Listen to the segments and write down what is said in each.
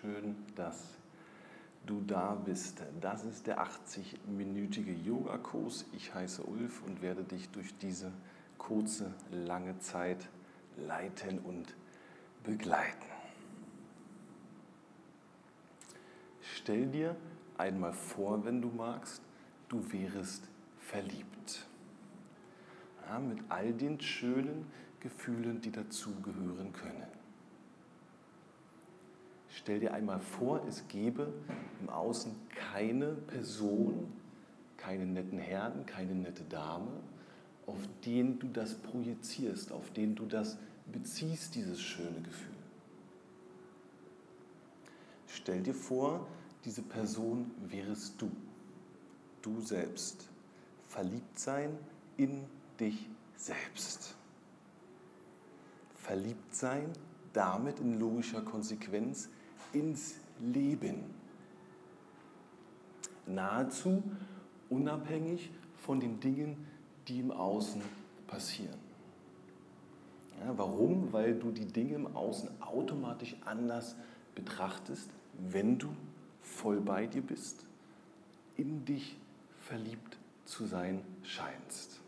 Schön, dass du da bist. Das ist der 80-minütige Yogakurs. Ich heiße Ulf und werde dich durch diese kurze, lange Zeit leiten und begleiten. Stell dir einmal vor, wenn du magst, du wärest verliebt. Ja, mit all den schönen Gefühlen, die dazugehören können. Stell dir einmal vor, es gäbe im Außen keine Person, keinen netten Herrn, keine nette Dame, auf den du das projizierst, auf den du das beziehst, dieses schöne Gefühl. Stell dir vor, diese Person wärest du, du selbst. Verliebt sein in dich selbst. Verliebt sein, damit in logischer Konsequenz ins Leben. Nahezu unabhängig von den Dingen, die im Außen passieren. Ja, warum? Weil du die Dinge im Außen automatisch anders betrachtest, wenn du voll bei dir bist, in dich verliebt zu sein scheinst.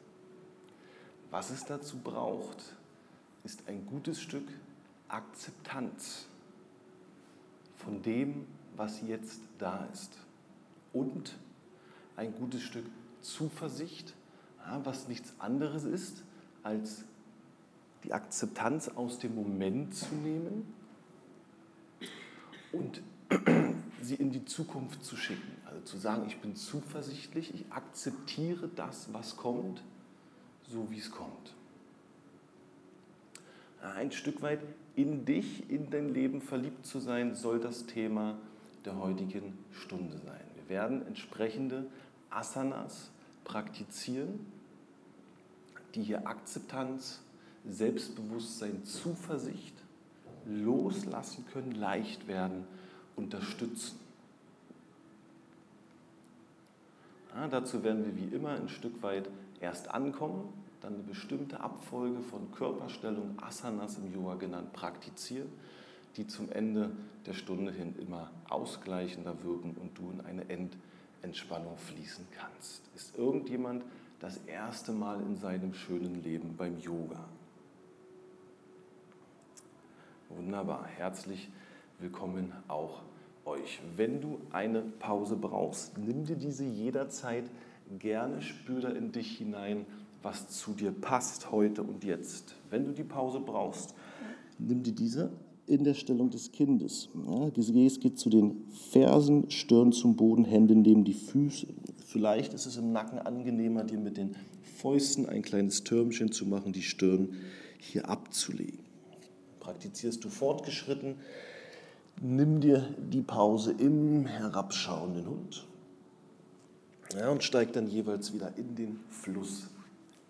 Was es dazu braucht, ist ein gutes Stück Akzeptanz von dem, was jetzt da ist. Und ein gutes Stück Zuversicht, was nichts anderes ist, als die Akzeptanz aus dem Moment zu nehmen und sie in die Zukunft zu schicken. Also zu sagen, ich bin zuversichtlich, ich akzeptiere das, was kommt, so wie es kommt. Ein Stück weit in dich, in dein Leben verliebt zu sein, soll das Thema der heutigen Stunde sein. Wir werden entsprechende Asanas praktizieren, die hier Akzeptanz, Selbstbewusstsein, Zuversicht loslassen können, leicht werden, unterstützen. Ja, dazu werden wir wie immer ein Stück weit erst ankommen, dann eine bestimmte Abfolge von Körperstellung, Asanas im Yoga genannt, praktizieren, die zum Ende der Stunde hin immer ausgleichender wirken und du in eine Endentspannung fließen kannst. Ist irgendjemand das erste Mal in seinem schönen Leben beim Yoga? Wunderbar, herzlich willkommen auch euch. Wenn du eine Pause brauchst, nimm dir diese jederzeit gerne, spür da in dich hinein, was zu dir passt heute und jetzt. Wenn du die Pause brauchst, nimm dir diese in der Stellung des Kindes. Ja, Gesäß geht zu den Fersen, Stirn zum Boden, Hände neben die Füße. Vielleicht ist es im Nacken angenehmer, dir mit den Fäusten ein kleines Türmchen zu machen, die Stirn hier abzulegen. Praktizierst du fortgeschritten, nimm dir die Pause im herabschauenden Hund ja, und steig dann jeweils wieder in den Fluss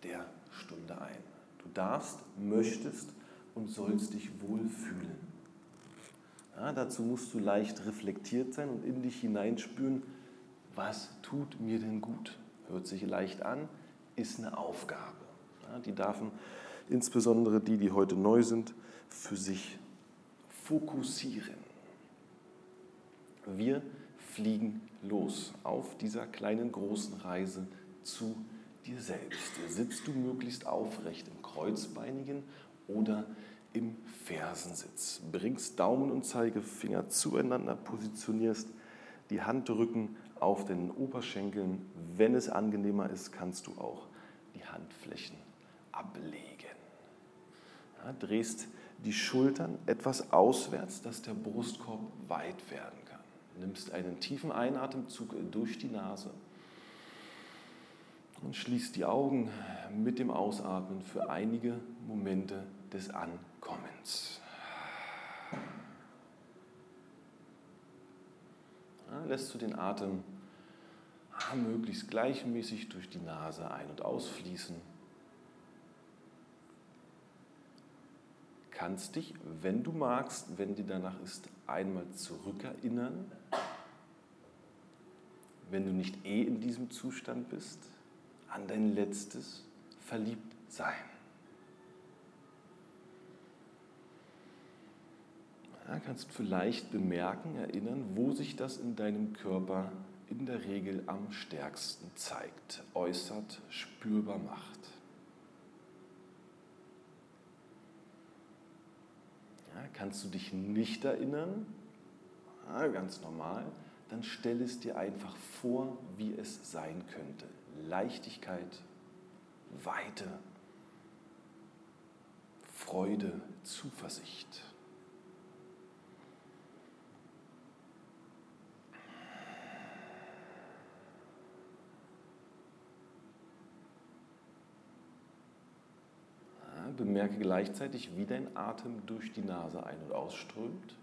der Stunde ein. Du darfst, möchtest und sollst dich wohlfühlen. Ja, dazu musst du leicht reflektiert sein und in dich hineinspüren, was tut mir denn gut? Hört sich leicht an, ist eine Aufgabe. Ja, die dürfen insbesondere die, die heute neu sind, für sich fokussieren. Wir fliegen los auf dieser kleinen großen Reise zu dir selbst. Sitzt du möglichst aufrecht im Kreuzbeinigen oder im Fersensitz. Bringst Daumen und Zeigefinger zueinander, positionierst die Handrücken auf den Oberschenkeln. Wenn es angenehmer ist, kannst du auch die Handflächen ablegen. Ja, drehst die Schultern etwas auswärts, dass der Brustkorb weit werden kann. Nimmst einen tiefen Einatemzug durch die Nase und schließt die Augen mit dem Ausatmen für einige Momente des Ankommens. Lässt du den Atem möglichst gleichmäßig durch die Nase ein- und ausfließen. Kannst dich, wenn du magst, wenn dir danach ist, einmal zurückerinnern, wenn du nicht eh in diesem Zustand bist, an dein letztes Verliebtsein. Ja, kannst vielleicht bemerken, erinnern, wo sich das in deinem Körper in der Regel am stärksten zeigt, äußert, spürbar macht. Ja, kannst du dich nicht erinnern? Ja, ganz normal. Dann stell es dir einfach vor, wie es sein könnte. Leichtigkeit, Weite, Freude, Zuversicht. bemerke gleichzeitig, wie dein Atem durch die Nase ein- und ausströmt.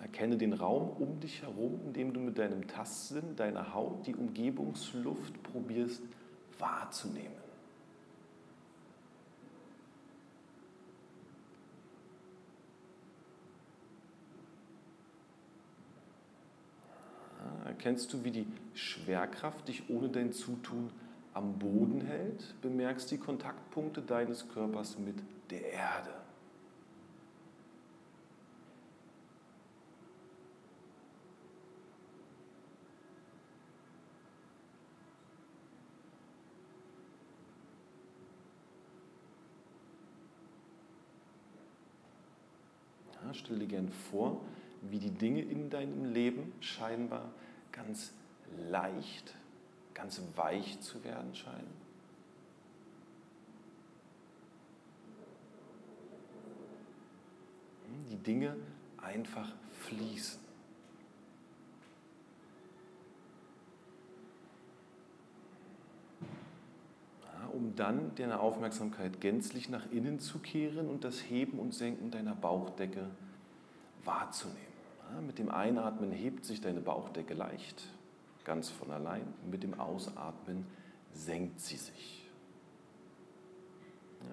Erkenne den Raum um dich herum, indem du mit deinem Tastsinn, deiner Haut, die Umgebungsluft probierst wahrzunehmen. Erkennst du, wie die Schwerkraft dich ohne dein Zutun am Boden hält, bemerkst die Kontaktpunkte deines Körpers mit der Erde. Stell dir gern vor, wie die Dinge in deinem Leben scheinbar ganz leicht ganz weich zu werden scheinen? Hm, die Dinge einfach fließen. Um dann deine Aufmerksamkeit gänzlich nach innen zu kehren und das Heben und Senken deiner Bauchdecke wahrzunehmen. Mit dem Einatmen hebt sich deine Bauchdecke leicht ganz von allein. Mit dem Ausatmen senkt sie sich.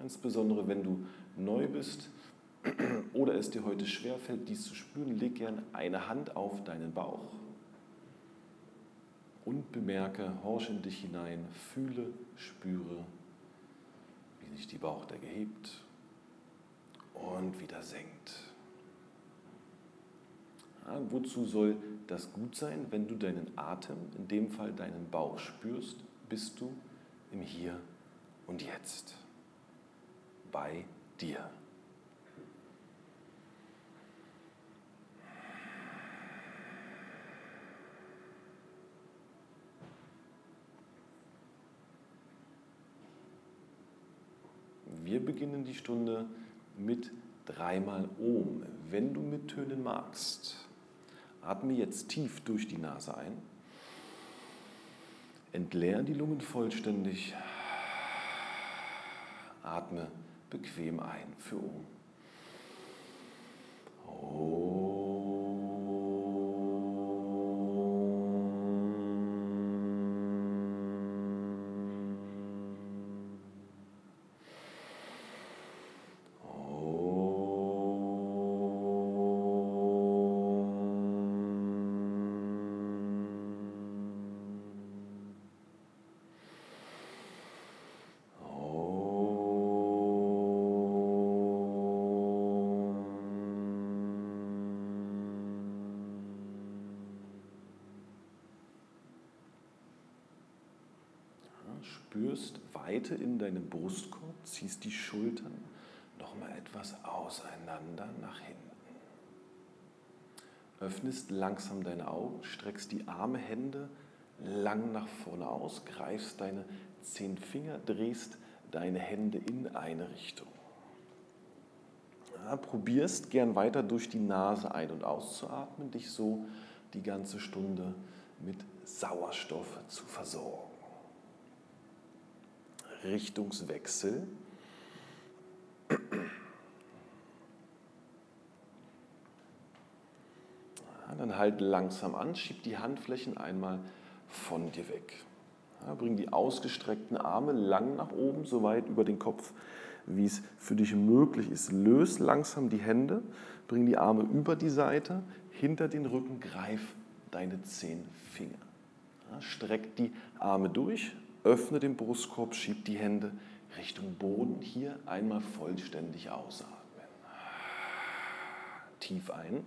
Insbesondere wenn du neu bist oder es dir heute schwerfällt, dies zu spüren, leg gern eine Hand auf deinen Bauch und bemerke, horch in dich hinein, fühle, spüre, wie sich die Bauchdecke hebt und wieder senkt. Wozu soll das gut sein? Wenn du deinen Atem, in dem Fall deinen Bauch spürst, bist du im Hier und Jetzt. Bei dir. Wir beginnen die Stunde mit dreimal Ohm, wenn du mittönen magst. Atme jetzt tief durch die Nase ein. Entleer die Lungen vollständig. Atme bequem ein für oben. Oh. Brustkorb, ziehst die Schultern nochmal etwas auseinander nach hinten. Öffnest langsam deine Augen, streckst die Arme, Hände lang nach vorne aus, greifst deine zehn Finger, drehst deine Hände in eine Richtung. Ja, probierst gern weiter durch die Nase ein- und auszuatmen, dich so die ganze Stunde mit Sauerstoff zu versorgen. Richtungswechsel. Dann halt langsam an, schieb die Handflächen einmal von dir weg. Bring die ausgestreckten Arme lang nach oben, so weit über den Kopf, wie es für dich möglich ist. Löse langsam die Hände, bring die Arme über die Seite, hinter den Rücken, greif deine zehn Finger. Streck die Arme durch, öffne den Brustkorb, schieb die Hände Richtung Boden. Hier einmal vollständig ausatmen. Tief ein.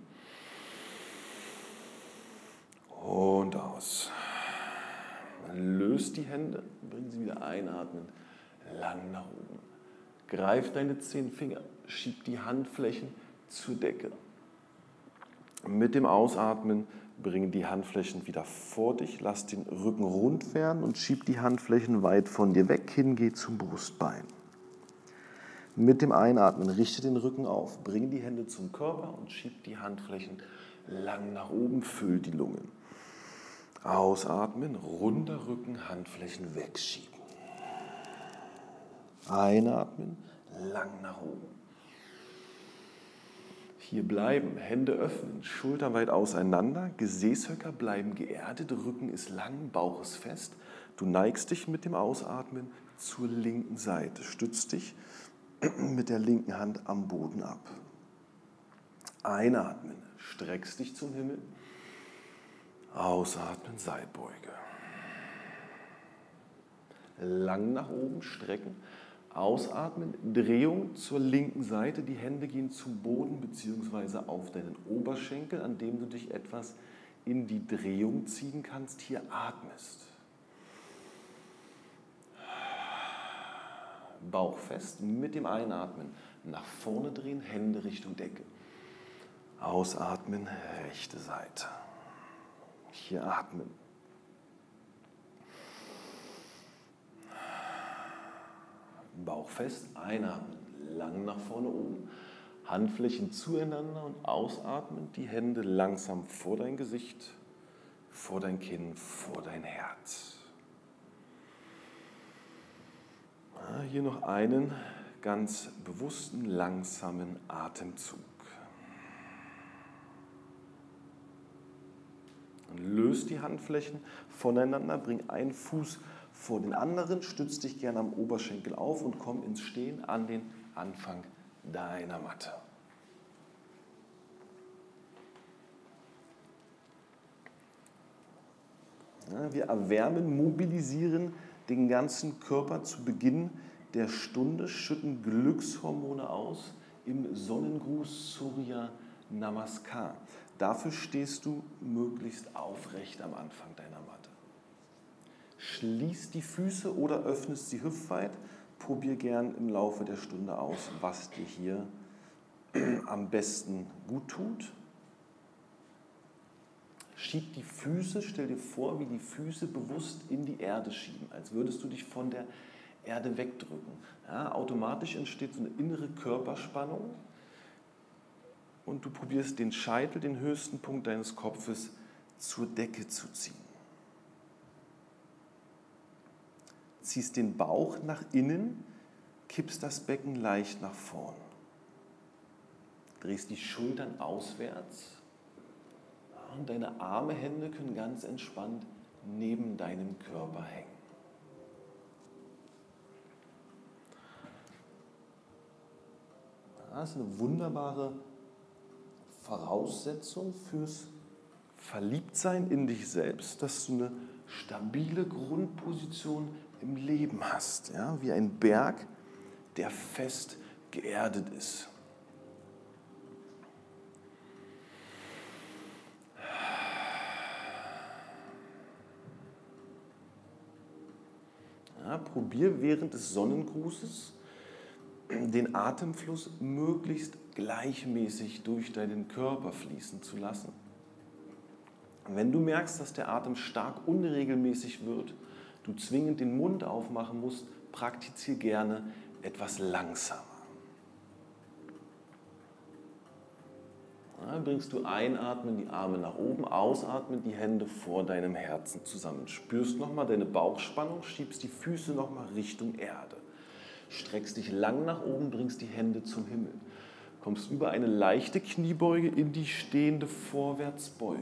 Und aus. Löst die Hände, bring sie wieder einatmen, lang nach oben. Greif deine zehn Finger, schieb die Handflächen zur Decke. Mit dem Ausatmen bringe die Handflächen wieder vor dich, lass den Rücken rund werden und schieb die Handflächen weit von dir weg, hingeh zum Brustbein. Mit dem Einatmen richte den Rücken auf, bringe die Hände zum Körper und schieb die Handflächen lang nach oben, füll die Lungen. Ausatmen, runder Rücken, Handflächen wegschieben. Einatmen, lang nach oben. Hier bleiben, Hände öffnen, Schultern weit auseinander, Gesäßhöcker bleiben geerdet, Rücken ist lang, Bauch ist fest. Du neigst dich mit dem Ausatmen zur linken Seite, stützt dich mit der linken Hand am Boden ab. Einatmen, streckst dich zum Himmel. Ausatmen, Seitbeuge. Lang nach oben strecken. Ausatmen, Drehung zur linken Seite. Die Hände gehen zum Boden bzw. auf deinen Oberschenkel, an dem du dich etwas in die Drehung ziehen kannst. Hier atmest. Bauch fest, mit dem Einatmen nach vorne drehen, Hände Richtung Decke. Ausatmen, rechte Seite. Hier atmen. Bauch fest, einatmen, lang nach vorne oben, Handflächen zueinander und ausatmen, die Hände langsam vor dein Gesicht, vor dein Kinn, vor dein Herz. Hier noch einen ganz bewussten, langsamen Atemzug. Löst die Handflächen voneinander, bring einen Fuß vor den anderen, stütz dich gerne am Oberschenkel auf und komm ins Stehen an den Anfang deiner Matte. wir erwärmen, mobilisieren den ganzen Körper zu Beginn der Stunde, schütten Glückshormone aus im Sonnengruß Surya Namaskar. Dafür stehst du möglichst aufrecht am Anfang deiner. Schließ die Füße oder öffnest sie hüftweit. Probier gern im Laufe der Stunde aus, was dir hier am besten gut tut. Schieb die Füße, stell dir vor, wie die Füße bewusst in die Erde schieben, als würdest du dich von der Erde wegdrücken. Ja, automatisch entsteht so eine innere Körperspannung und du probierst den Scheitel, den höchsten Punkt deines Kopfes, zur Decke zu ziehen. Ziehst den Bauch nach innen, kippst das Becken leicht nach vorn. Drehst die Schultern auswärts und deine Arme, Hände können ganz entspannt neben deinem Körper hängen. Das ist eine wunderbare Voraussetzung fürs Verliebtsein in dich selbst, dass du eine stabile Grundposition im Leben hast, ja? wie ein Berg, der fest geerdet ist. Ja, probier während des Sonnengrußes den Atemfluss möglichst gleichmäßig durch deinen Körper fließen zu lassen. Wenn du merkst, dass der Atem stark unregelmäßig wird, du zwingend den Mund aufmachen musst, praktiziere gerne etwas langsamer. Dann bringst du einatmen, die Arme nach oben, ausatmen, die Hände vor deinem Herzen zusammen. Spürst nochmal deine Bauchspannung, schiebst die Füße nochmal Richtung Erde. Streckst dich lang nach oben, bringst die Hände zum Himmel. Kommst über eine leichte Kniebeuge in die stehende Vorwärtsbeuge.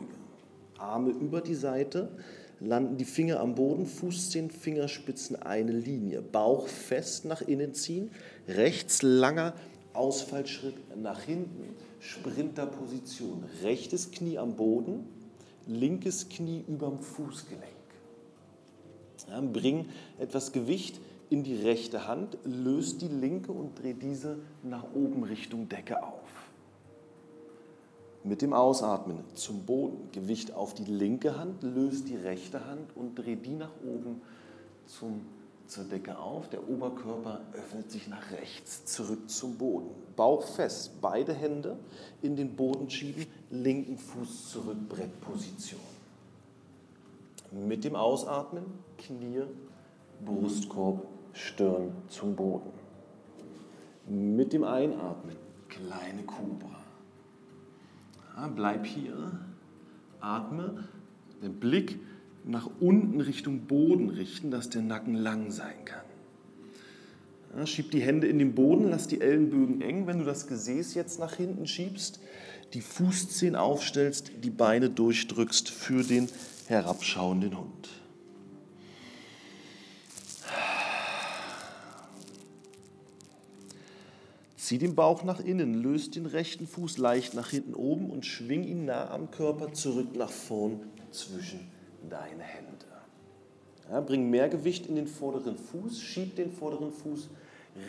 Arme über die Seite, landen die Finger am Boden, Fußzehen, Fingerspitzen eine Linie. Bauch fest nach innen ziehen, rechts langer Ausfallschritt nach hinten, Sprinterposition. Rechtes Knie am Boden, linkes Knie überm Fußgelenk. Ja, bring etwas Gewicht in die rechte Hand, löst die linke und dreht diese nach oben Richtung Decke auf. Mit dem Ausatmen zum Boden, Gewicht auf die linke Hand, löst die rechte Hand und dreht die nach oben zum, zur Decke auf. Der Oberkörper öffnet sich nach rechts, zurück zum Boden. Bauch fest, beide Hände in den Boden schieben, linken Fuß zurück, Brettposition. Mit dem Ausatmen, Knie, Brustkorb, Stirn zum Boden. Mit dem Einatmen, kleine Kobra. Bleib hier, atme, den Blick nach unten Richtung Boden richten, dass der Nacken lang sein kann. Schieb die Hände in den Boden, lass die Ellenbögen eng. Wenn du das Gesäß jetzt nach hinten schiebst, die Fußzehen aufstellst, die Beine durchdrückst für den herabschauenden Hund. Zieh den Bauch nach innen, löst den rechten Fuß leicht nach hinten oben und schwing ihn nah am Körper zurück nach vorn zwischen deine Hände. Ja, bring mehr Gewicht in den vorderen Fuß, schieb den vorderen Fuß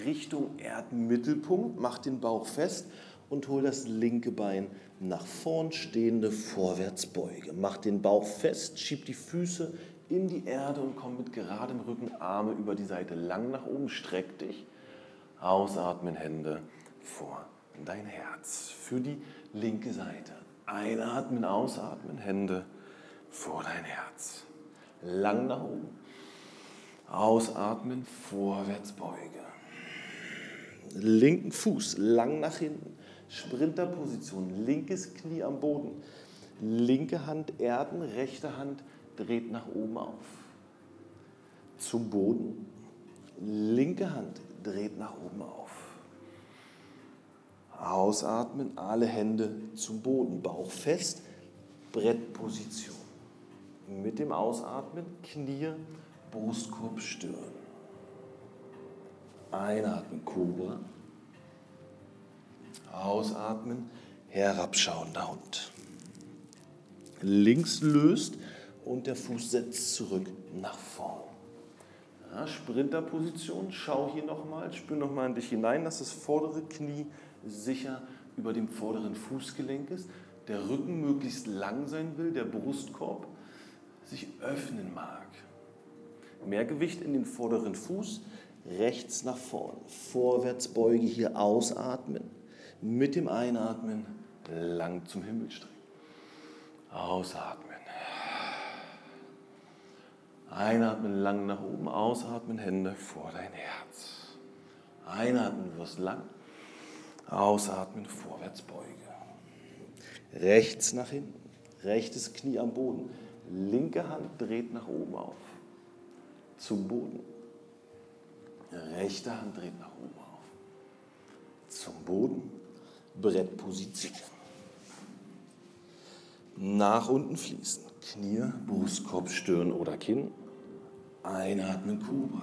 Richtung Erdmittelpunkt, mach den Bauch fest und hol das linke Bein nach vorn, stehende Vorwärtsbeuge. Mach den Bauch fest, schieb die Füße in die Erde und komm mit geradem Rücken, Arme über die Seite lang nach oben, streck dich Ausatmen, Hände vor dein Herz. Für die linke Seite. Einatmen, ausatmen, Hände vor dein Herz. Lang nach oben. Ausatmen, vorwärts beuge. Linken Fuß lang nach hinten. Sprinterposition. Linkes Knie am Boden. Linke Hand erden, rechte Hand dreht nach oben auf. Zum Boden. Linke Hand dreht nach oben auf. Ausatmen, alle Hände zum Boden, Bauch fest, Brettposition. Mit dem Ausatmen Knie, Brustkorb, Stirn. Einatmen, Kobra. Ausatmen, herabschauender Hund. Links löst und der Fuß setzt zurück nach vorn. Ja, Sprinterposition, schau hier nochmal, spür nochmal in dich hinein, dass das vordere Knie sicher über dem vorderen Fußgelenk ist, der Rücken möglichst lang sein will, der Brustkorb sich öffnen mag. Mehr Gewicht in den vorderen Fuß, rechts nach vorn, vorwärts beuge hier ausatmen, mit dem Einatmen lang zum Himmel strecken. Ausatmen. Einatmen lang nach oben, ausatmen, Hände vor dein Herz. Einatmen, wirst lang. Ausatmen, vorwärts beuge. Rechts nach hinten, rechtes Knie am Boden. Linke Hand dreht nach oben auf. Zum Boden. Rechte Hand dreht nach oben auf. Zum Boden. Brettposition. Nach unten fließen. Knie, Brustkorb, Stirn oder Kinn. Einatmen, Kobra.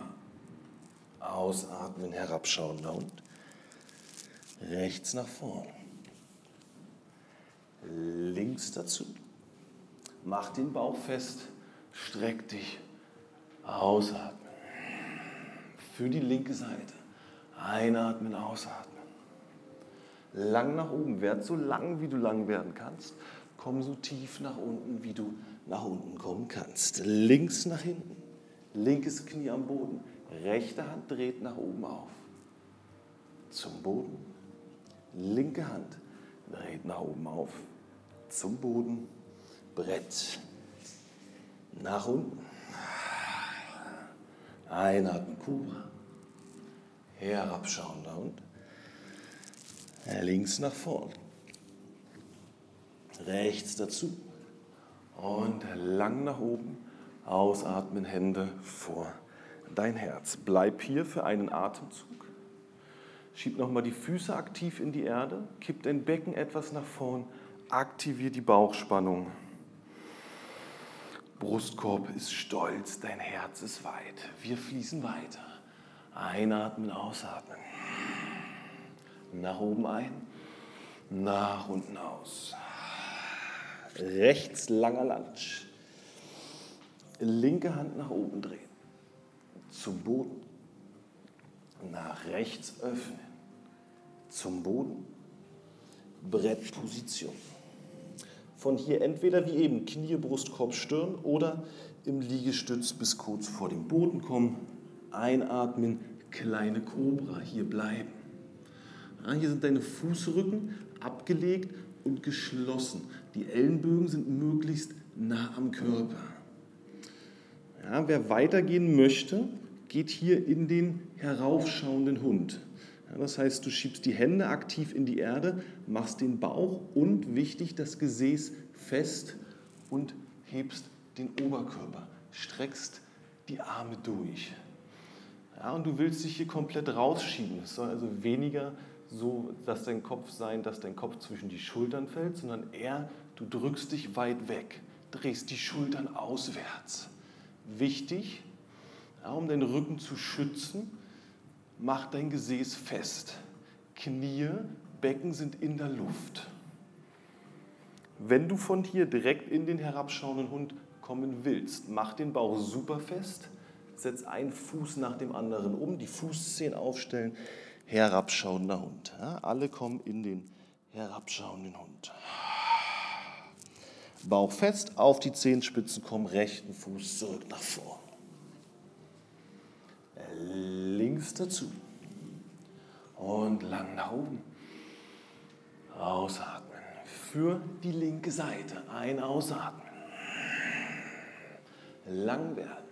Ausatmen, herabschauender Hund. Rechts nach vorn. Links dazu. Mach den Bauch fest. Streck dich. Ausatmen. Für die linke Seite. Einatmen, ausatmen. Lang nach oben. Werd so lang, wie du lang werden kannst. Komm so tief nach unten, wie du nach unten kommen kannst. Links nach hinten linkes Knie am Boden, rechte Hand dreht nach oben auf. Zum Boden, linke Hand dreht nach oben auf. Zum Boden, Brett, nach unten. Einatmen, Kubra. Herabschauender Hund. Links nach vorn. Rechts dazu. Und lang nach oben Ausatmen, Hände vor dein Herz. Bleib hier für einen Atemzug. Schieb nochmal die Füße aktiv in die Erde, kipp dein Becken etwas nach vorn, aktivier die Bauchspannung. Brustkorb ist stolz, dein Herz ist weit. Wir fließen weiter. Einatmen, ausatmen. Nach oben ein, nach unten aus. Rechts langer Lunge linke Hand nach oben drehen, zum Boden, nach rechts öffnen, zum Boden, Brettposition. Von hier entweder wie eben Knie, Brust, Kopf, Stirn oder im Liegestütz bis kurz vor dem Boden kommen, einatmen, kleine Kobra, hier bleiben. Hier sind deine Fußrücken abgelegt und geschlossen. Die Ellenbögen sind möglichst nah am Körper. Ja, wer weitergehen möchte, geht hier in den heraufschauenden Hund. Ja, das heißt, du schiebst die Hände aktiv in die Erde, machst den Bauch und wichtig, das Gesäß fest und hebst den Oberkörper, streckst die Arme durch. Ja, und du willst dich hier komplett rausschieben. Es soll also weniger so, dass dein Kopf sein, dass dein Kopf zwischen die Schultern fällt, sondern eher, du drückst dich weit weg, drehst die Schultern auswärts. Wichtig, ja, um den Rücken zu schützen, mach dein Gesäß fest. Knie, Becken sind in der Luft. Wenn du von hier direkt in den herabschauenden Hund kommen willst, mach den Bauch super fest, setz einen Fuß nach dem anderen um, die Fußzehen aufstellen, herabschauender Hund. Ja, alle kommen in den herabschauenden Hund. Bauch fest, auf die Zehenspitzen kommen, rechten Fuß zurück nach vorn. Links dazu. Und lang nach oben. Ausatmen. Für die linke Seite. Ein Ausatmen. Lang werden.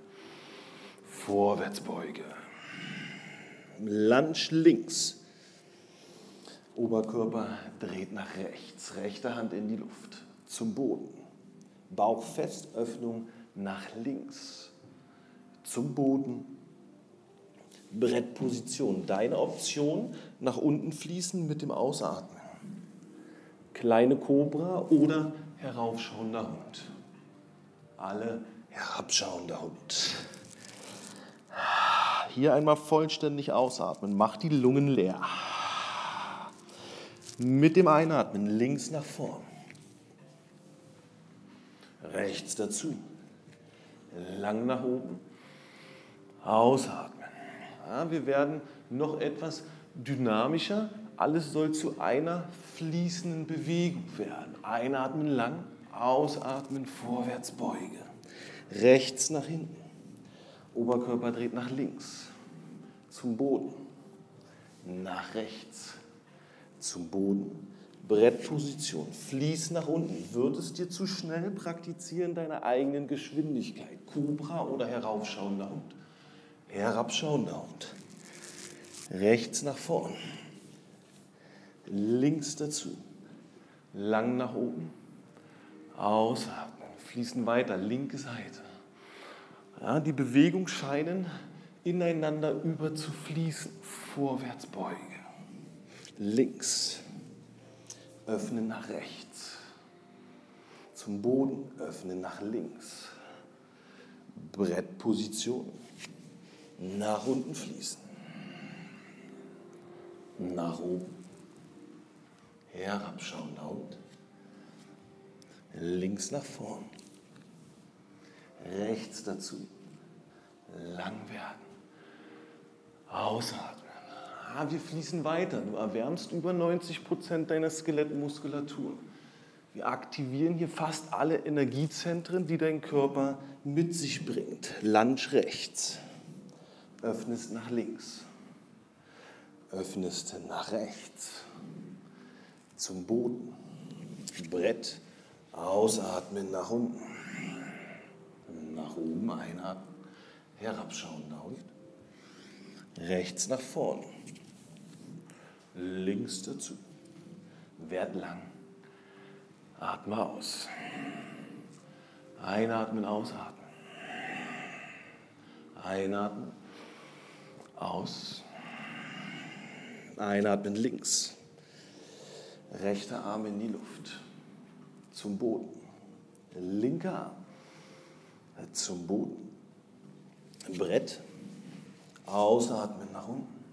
Vorwärtsbeuge. Lunge links. Oberkörper dreht nach rechts. Rechte Hand in die Luft. Zum Boden. Bauch fest, Öffnung nach links. Zum Boden Brettposition. Deine Option, nach unten fließen mit dem Ausatmen. Kleine Kobra oder heraufschauender Hund. Alle herabschauender Hund. Hier einmal vollständig ausatmen. Mach die Lungen leer. Mit dem Einatmen links nach vorn. Rechts dazu. Lang nach oben. Ausatmen. Ja, wir werden noch etwas dynamischer. Alles soll zu einer fließenden Bewegung werden. Einatmen lang, ausatmen, vorwärts beuge. Rechts nach hinten. Oberkörper dreht nach links. Zum Boden. Nach rechts. Zum Boden. Brettposition. Fließ nach unten. Wird es dir zu schnell, praktizieren deiner eigenen Geschwindigkeit. Cobra oder heraufschauender Hund herabschauender Hund. Rechts nach vorn. Links dazu. Lang nach oben. Ausatmen. Fließen weiter. Linke Seite. Ja, die Bewegungen scheinen ineinander über zu fließen. Vorwärts beuge. Links. Öffnen nach rechts. Zum Boden. Öffnen nach links. Brettposition nach unten fließen. Nach oben. Herabschauen laut. Links nach vorn. Rechts dazu. Lang werden. Ausatmen. Ah, wir fließen weiter. Du erwärmst über 90 Prozent deiner Skelettmuskulatur. Wir aktivieren hier fast alle Energiezentren, die dein Körper mit sich bringt. Lunge rechts. Öffnest nach links, öffnest nach rechts, zum Boden, Brett, ausatmen nach unten, nach oben einatmen, herabschauen laut, rechts nach vorn, links dazu, werd lang, atme aus, einatmen, ausatmen, einatmen, aus. Einatmen links. Rechter Arm in die Luft. Zum Boden. Linker Arm. Zum Boden. Brett. Ausatmen nach unten.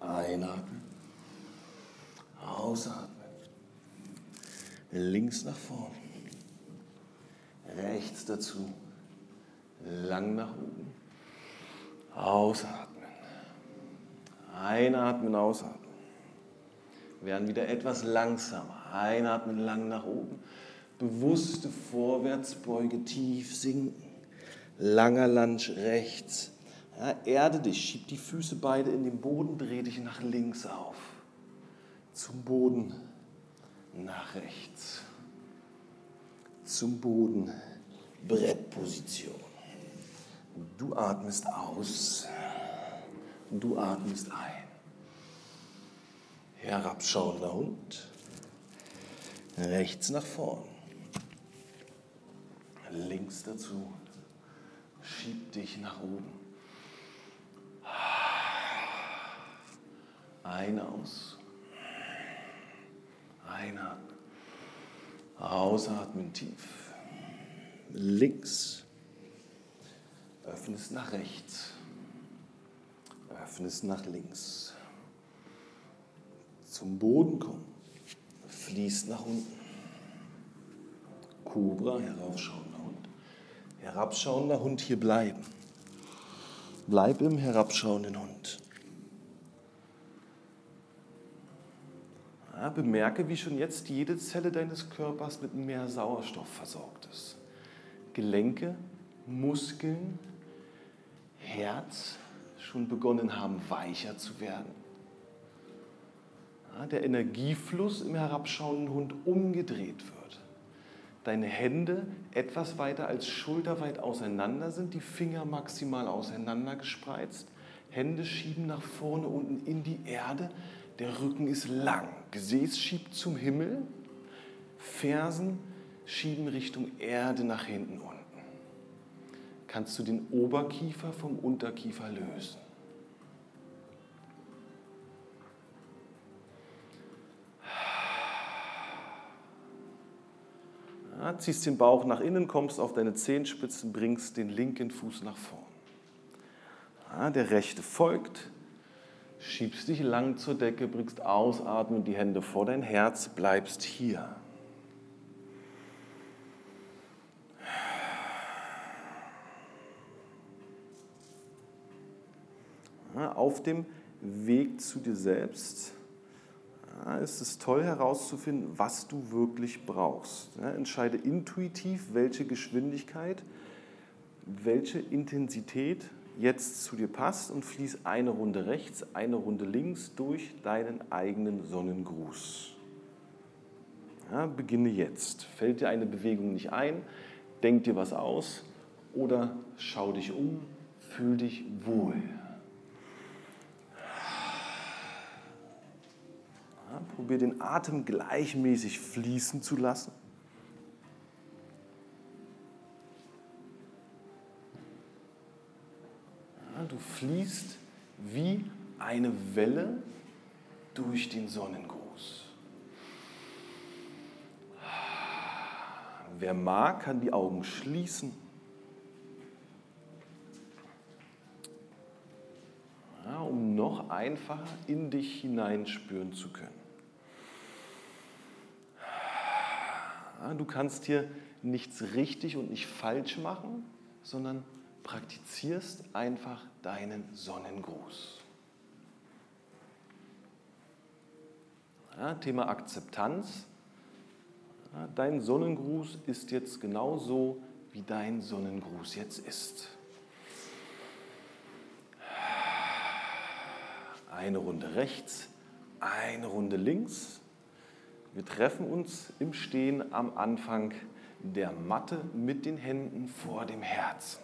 Einatmen. Ausatmen. Links nach vorn. Rechts dazu. Lang nach oben. Ausatmen. Einatmen, ausatmen. Wir werden wieder etwas langsamer. Einatmen lang nach oben. Bewusste Vorwärtsbeuge, tief sinken. Langer Lunge rechts. Ja, erde dich, schieb die Füße beide in den Boden, dreh dich nach links auf. Zum Boden, nach rechts. Zum Boden, Brettposition. Du atmest aus. Du atmest ein. Herabschauender Hund. Rechts nach vorn. Links dazu. Schieb dich nach oben. Ein aus. Einatmen. Ausatmen tief. Links. Öffne es nach rechts. Öffne es nach links. Zum Boden kommen. Fließt nach unten. Kobra, heraufschauender Hund. Herabschauender Hund hier bleiben. Bleib im herabschauenden Hund. Ja, bemerke, wie schon jetzt jede Zelle deines Körpers mit mehr Sauerstoff versorgt ist. Gelenke, Muskeln, Herz schon begonnen haben, weicher zu werden. Ja, der Energiefluss im herabschauenden Hund umgedreht wird. Deine Hände etwas weiter als schulterweit auseinander sind, die Finger maximal auseinander gespreizt. Hände schieben nach vorne unten in die Erde, der Rücken ist lang. Gesäß schiebt zum Himmel. Fersen schieben Richtung Erde nach hinten unten. Kannst du den Oberkiefer vom Unterkiefer lösen. Ja, ziehst den Bauch nach innen, kommst auf deine Zehenspitzen, bringst den linken Fuß nach vorn. Ja, der rechte folgt, schiebst dich lang zur Decke, bringst ausatmen, die Hände vor dein Herz, bleibst hier. Auf dem Weg zu dir selbst ist es toll herauszufinden, was du wirklich brauchst. Entscheide intuitiv, welche Geschwindigkeit, welche Intensität jetzt zu dir passt und fließ eine Runde rechts, eine Runde links durch deinen eigenen Sonnengruß. Ja, beginne jetzt. Fällt dir eine Bewegung nicht ein, denk dir was aus oder schau dich um, fühl dich wohl. Ja, probier den Atem gleichmäßig fließen zu lassen. du fließt wie eine Welle durch den Sonnengruß. Wer mag, kann die Augen schließen. Ja, um noch einfacher in dich hineinspüren zu können. Du kannst hier nichts richtig und nicht falsch machen, sondern praktizierst einfach deinen Sonnengruß. Ja, Thema Akzeptanz. Ja, dein Sonnengruß ist jetzt genauso, wie dein Sonnengruß jetzt ist. Eine Runde rechts, eine Runde links. Wir treffen uns im Stehen am Anfang der Matte mit den Händen vor dem Herzen.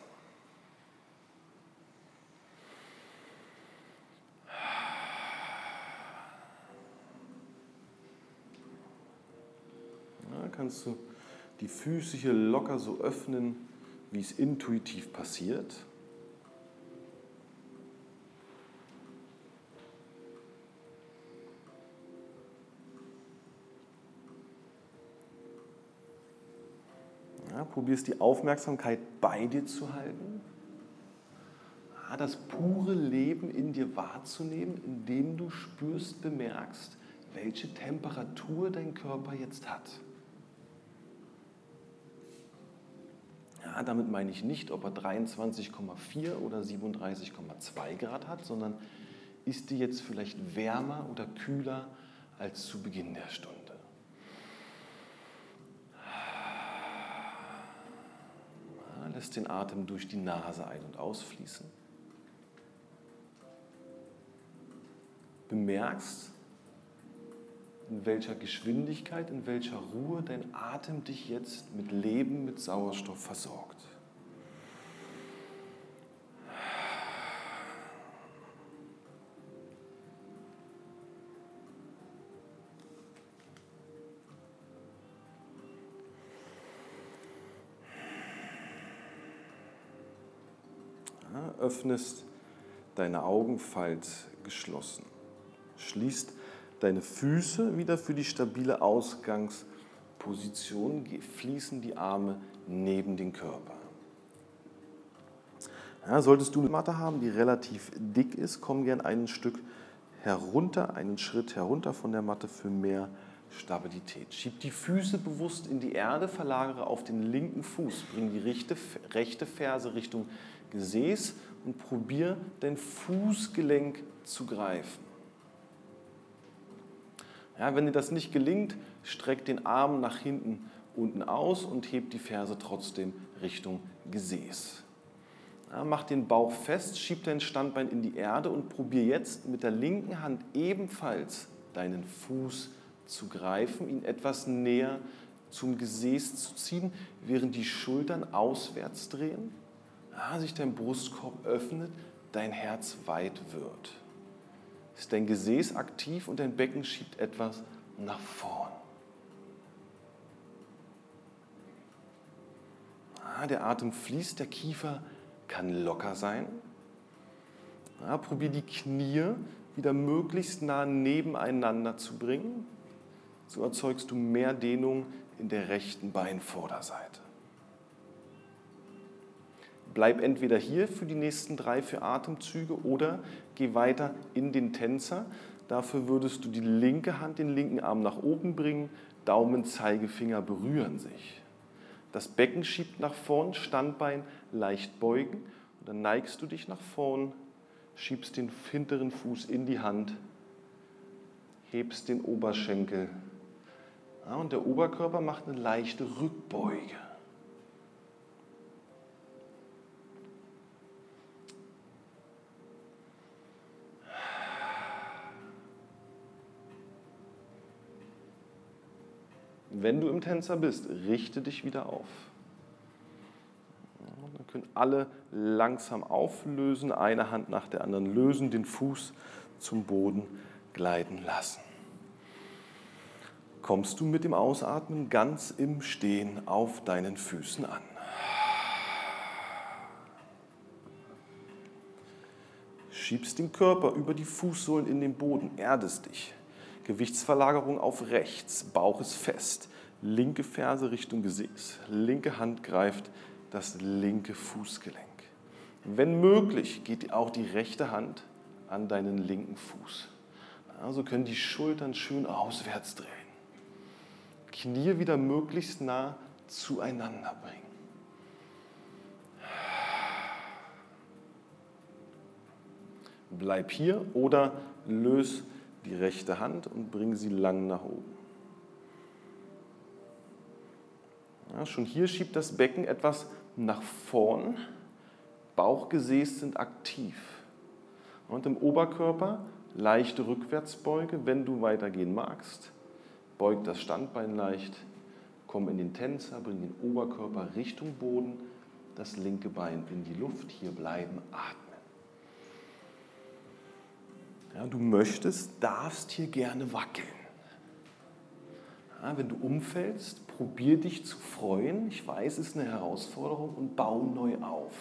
kannst du die Füße hier locker so öffnen, wie es intuitiv passiert. Probierst die Aufmerksamkeit bei dir zu halten. Ja, das pure Leben in dir wahrzunehmen, indem du spürst, bemerkst, welche Temperatur dein Körper jetzt hat. Ja, damit meine ich nicht, ob er 23,4 oder 37,2 Grad hat, sondern ist dir jetzt vielleicht wärmer oder kühler als zu Beginn der Stunde. Lässt den Atem durch die Nase ein- und ausfließen. Bemerkst, in welcher Geschwindigkeit, in welcher Ruhe dein Atem dich jetzt mit Leben, mit Sauerstoff versorgt. Öffnest deine Augen falls geschlossen. Schließt deine Füße wieder für die stabile Ausgangsposition, fließen die Arme neben den Körper. Ja, solltest du eine Matte haben, die relativ dick ist, komm gern ein Stück herunter, einen Schritt herunter von der Matte für mehr Stabilität. Schieb die Füße bewusst in die Erde, verlagere auf den linken Fuß, bring die rechte, rechte Ferse Richtung Gesäß und probier dein Fußgelenk zu greifen. Ja, wenn dir das nicht gelingt, streck den Arm nach hinten unten aus und heb die Ferse trotzdem Richtung Gesäß. Ja, mach den Bauch fest, schieb dein Standbein in die Erde und probier jetzt mit der linken Hand ebenfalls deinen Fuß zu greifen, ihn etwas näher zum Gesäß zu ziehen, während die Schultern auswärts drehen ja, sich dein Brustkorb öffnet, dein Herz weit wird. Ist dein Gesäß aktiv und dein Becken schiebt etwas nach vorn. Ah, der Atem fließt, der Kiefer kann locker sein. Ja, probier die Knie wieder möglichst nah nebeneinander zu bringen. So erzeugst du mehr Dehnung in der rechten Beinvorderseite bleib entweder hier für die nächsten drei, vier Atemzüge oder geh weiter in den Tänzer. Dafür würdest du die linke Hand, den linken Arm nach oben bringen, Daumen, Zeigefinger berühren sich. Das Becken schiebt nach vorn, Standbein leicht beugen und dann neigst du dich nach vorn, schiebst den hinteren Fuß in die Hand, hebst den Oberschenkel ja, und der Oberkörper macht eine leichte Rückbeuge. Wenn du im Tänzer bist, richte dich wieder auf. Dann können alle langsam auflösen, eine Hand nach der anderen lösen, den Fuß zum Boden gleiten lassen. Kommst du mit dem Ausatmen ganz im Stehen auf deinen Füßen an. Schiebst den Körper über die Fußsohlen in den Boden, erdest dich. Gewichtsverlagerung auf rechts, Bauch ist fest, linke Ferse Richtung Gesäß, linke Hand greift das linke Fußgelenk. Wenn möglich, geht auch die rechte Hand an deinen linken Fuß. Also können die Schultern schön auswärts drehen. Knie wieder möglichst nah zueinander bringen. Bleib hier oder löse die rechte Hand und bring sie lang nach oben. Ja, schon hier schiebt das Becken etwas nach vorn. Bauchgesäß sind aktiv. Und im Oberkörper leichte Rückwärtsbeuge, wenn du weitergehen magst. Beug das Standbein leicht, komm in den Tänzer, bring den Oberkörper Richtung Boden, das linke Bein in die Luft, hier bleiben, atmen. Ja, du möchtest, darfst hier gerne wackeln. Ja, wenn du umfällst, probier dich zu freuen. Ich weiß, es ist eine Herausforderung und bau neu auf.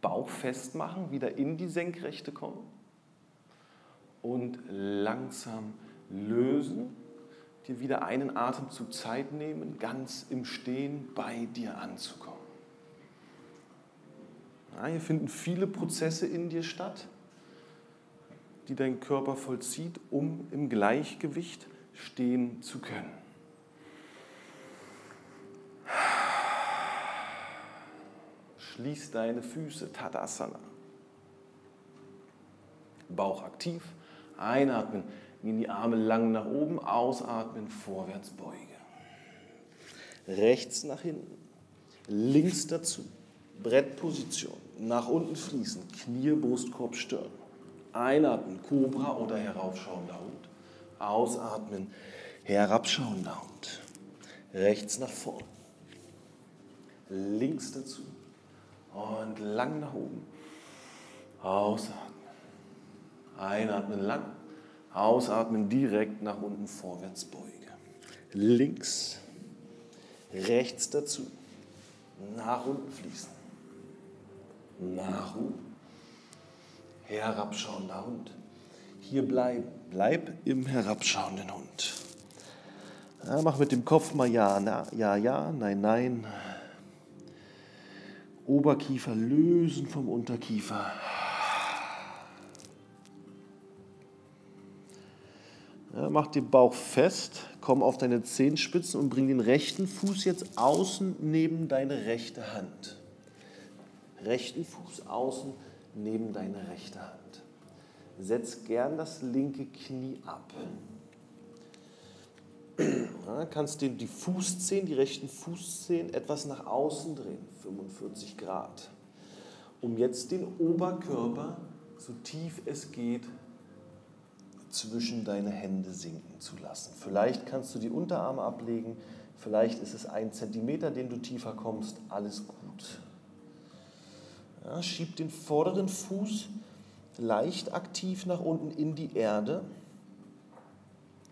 Bauch festmachen, wieder in die Senkrechte kommen und langsam lösen dir wieder einen Atemzug Zeit nehmen, ganz im Stehen bei dir anzukommen. Ja, hier finden viele Prozesse in dir statt, die dein Körper vollzieht, um im Gleichgewicht stehen zu können. Schließ deine Füße, Tadasana. Bauch aktiv, einatmen, gehen die Arme lang nach oben, ausatmen, vorwärts beuge. Rechts nach hinten, links dazu, Brettposition, nach unten fließen, Knie, Brustkorb, Stirn. Einatmen, Cobra oder heraufschauender Hund. Ausatmen, herabschauender Hund. Rechts nach vorn. Links dazu. Und lang nach oben. Ausatmen. Einatmen lang. Ausatmen direkt nach unten vorwärts beuge. Links. Rechts dazu. Nach unten fließen. Oben herabschauender Hund. Hier bleiben, bleib im herabschauenden Hund. Ja, mach mit dem Kopf mal ja, na, ja, ja, nein, nein. Oberkiefer lösen vom Unterkiefer. Ja, mach den Bauch fest, komm auf deine Zehenspitzen und bring den rechten Fuß jetzt außen neben deine rechte Hand. Rechten Fuß außen neben deine rechte Hand. Setz gern das linke Knie ab. Ja, kannst den, die Fußzehen, die rechten Fußzehen etwas nach außen drehen, 45 Grad, um jetzt den Oberkörper, so tief es geht, zwischen deine Hände sinken zu lassen. Vielleicht kannst du die Unterarme ablegen, vielleicht ist es ein Zentimeter, den du tiefer kommst, alles gut. Ja, schieb den vorderen Fuß leicht aktiv nach unten in die Erde.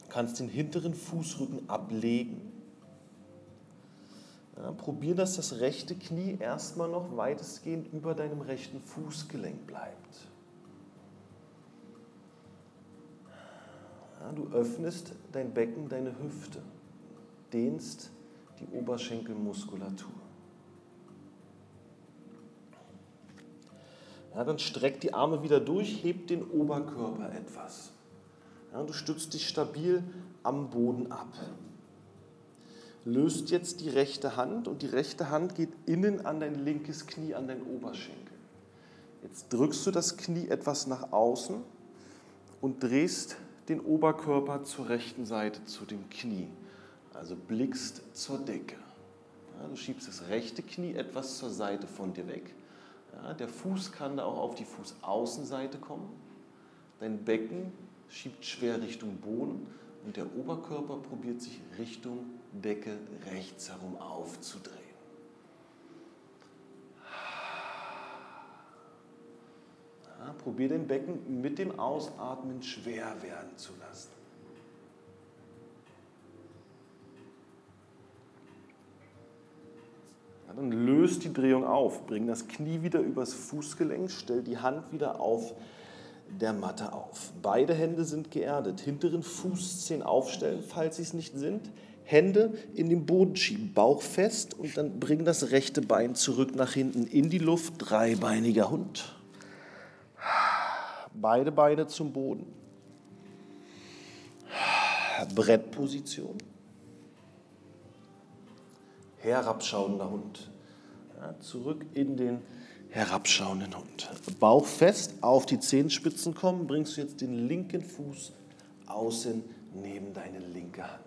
Kannst den hinteren Fußrücken ablegen. Ja, probier, dass das rechte Knie erstmal noch weitestgehend über deinem rechten Fußgelenk bleibt. Ja, du öffnest dein Becken, deine Hüfte, dehnst die Oberschenkelmuskulatur. Ja, dann streck die Arme wieder durch, heb den Oberkörper etwas. Ja, du stützt dich stabil am Boden ab. Löst jetzt die rechte Hand und die rechte Hand geht innen an dein linkes Knie, an dein Oberschenkel. Jetzt drückst du das Knie etwas nach außen und drehst den Oberkörper zur rechten Seite zu dem Knie. Also blickst zur Decke. Ja, du schiebst das rechte Knie etwas zur Seite von dir weg ja, der Fuß kann da auch auf die Fußaußenseite kommen. Dein Becken schiebt schwer Richtung Boden und der Oberkörper probiert sich Richtung Decke rechts herum aufzudrehen. Ja, probier den Becken mit dem Ausatmen schwer werden zu lassen. Dann löst die Drehung auf, bring das Knie wieder übers Fußgelenk, stell die Hand wieder auf der Matte auf. Beide Hände sind geerdet. Hinteren Fußzehen aufstellen, falls sie es nicht sind. Hände in den Boden schieben, Bauch fest und dann bring das rechte Bein zurück nach hinten in die Luft. Dreibeiniger Hund. Beide Beine zum Boden. Brettposition herabschauender Hund. Ja, zurück in den herabschauenden Hund. Bauch fest, auf die Zehenspitzen kommen, bringst du jetzt den linken Fuß außen neben deine linke Hand.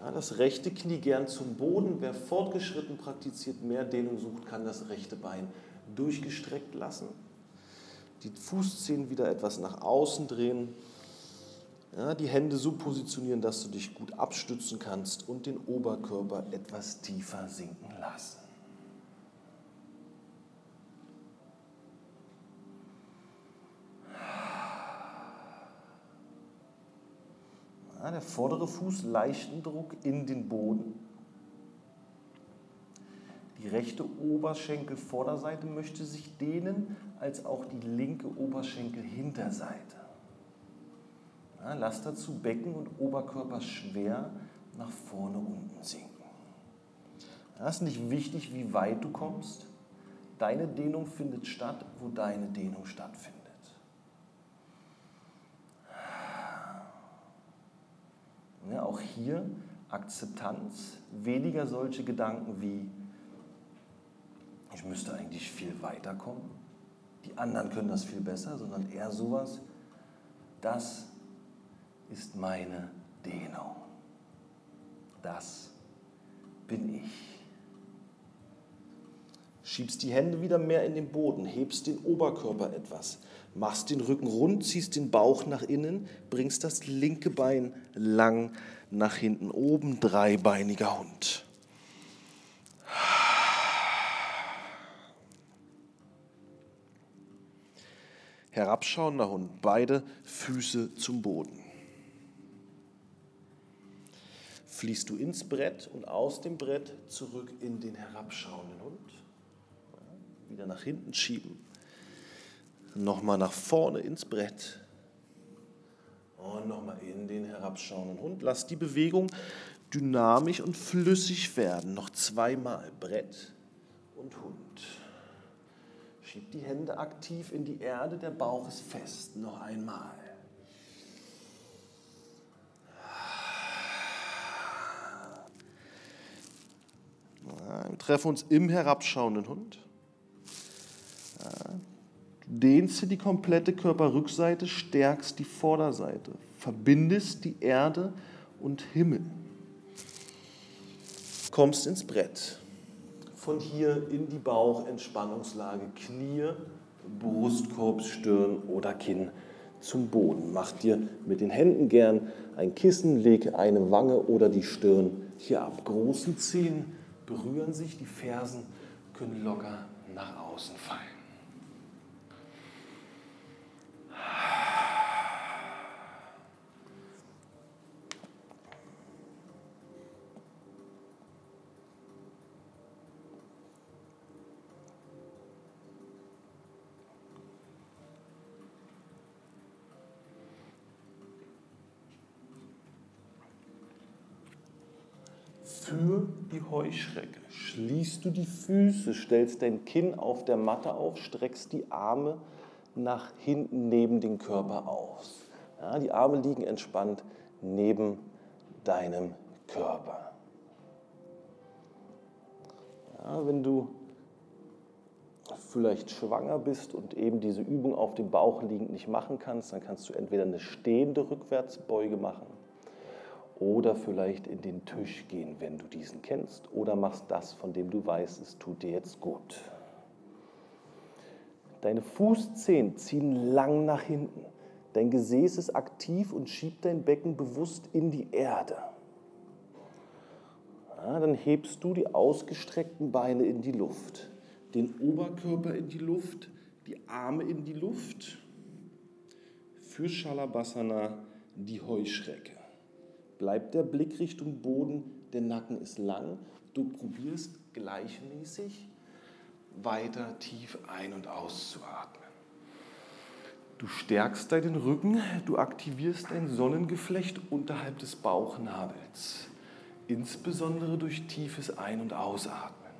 Ja, das rechte Knie gern zum Boden. Wer fortgeschritten praktiziert, mehr Dehnung sucht, kann das rechte Bein durchgestreckt lassen. Die Fußzehen wieder etwas nach außen drehen ja, die Hände so positionieren, dass du dich gut abstützen kannst und den Oberkörper etwas tiefer sinken lassen. Ja, der vordere Fuß leichten Druck in den Boden. Die rechte Oberschenkelvorderseite möchte sich dehnen, als auch die linke Oberschenkelhinterseite. Ja, lass dazu Becken und Oberkörper schwer nach vorne unten sinken. Ja, es ist nicht wichtig, wie weit du kommst. Deine Dehnung findet statt, wo deine Dehnung stattfindet. Ja, auch hier Akzeptanz, weniger solche Gedanken wie ich müsste eigentlich viel weiterkommen. Die anderen können das viel besser, sondern eher sowas. Das ist meine Dehnung. Das bin ich. Schiebst die Hände wieder mehr in den Boden, hebst den Oberkörper etwas, machst den Rücken rund, ziehst den Bauch nach innen, bringst das linke Bein lang nach hinten oben, dreibeiniger Hund. Herabschauender Hund, beide Füße zum Boden. Fließt du ins Brett und aus dem Brett zurück in den herabschauenden Hund. Wieder nach hinten schieben. Nochmal nach vorne ins Brett. Und nochmal in den herabschauenden Hund. Lass die Bewegung dynamisch und flüssig werden. Noch zweimal Brett und Hund. Schieb die Hände aktiv in die Erde, der Bauch ist fest. Noch einmal. Wir treffen uns im herabschauenden Hund. Du dehnst die komplette Körperrückseite, stärkst die Vorderseite, verbindest die Erde und Himmel. Kommst ins Brett von hier in die Bauchentspannungslage, Knie, Brustkorb, Stirn oder Kinn zum Boden. Mach dir mit den Händen gern ein Kissen, leg eine Wange oder die Stirn hier ab. Großen Zehen berühren sich, die Fersen können locker nach außen fallen. Für die Heuschrecke. Schließt du die Füße, stellst dein Kinn auf der Matte auf, streckst die Arme nach hinten neben den Körper aus. Ja, die Arme liegen entspannt neben deinem Körper. Ja, wenn du vielleicht schwanger bist und eben diese Übung auf dem Bauch liegend nicht machen kannst, dann kannst du entweder eine stehende Rückwärtsbeuge machen oder vielleicht in den Tisch gehen, wenn du diesen kennst, oder machst das, von dem du weißt, es tut dir jetzt gut. Deine Fußzehen ziehen lang nach hinten. Dein Gesäß ist aktiv und schiebt dein Becken bewusst in die Erde. Ja, dann hebst du die ausgestreckten Beine in die Luft, den Oberkörper in die Luft, die Arme in die Luft. Für Shalabhasana die Heuschrecke bleibt der Blick Richtung Boden, der Nacken ist lang. Du probierst gleichmäßig weiter tief ein- und auszuatmen. Du stärkst deinen Rücken, du aktivierst dein Sonnengeflecht unterhalb des Bauchnabels, insbesondere durch tiefes Ein- und Ausatmen.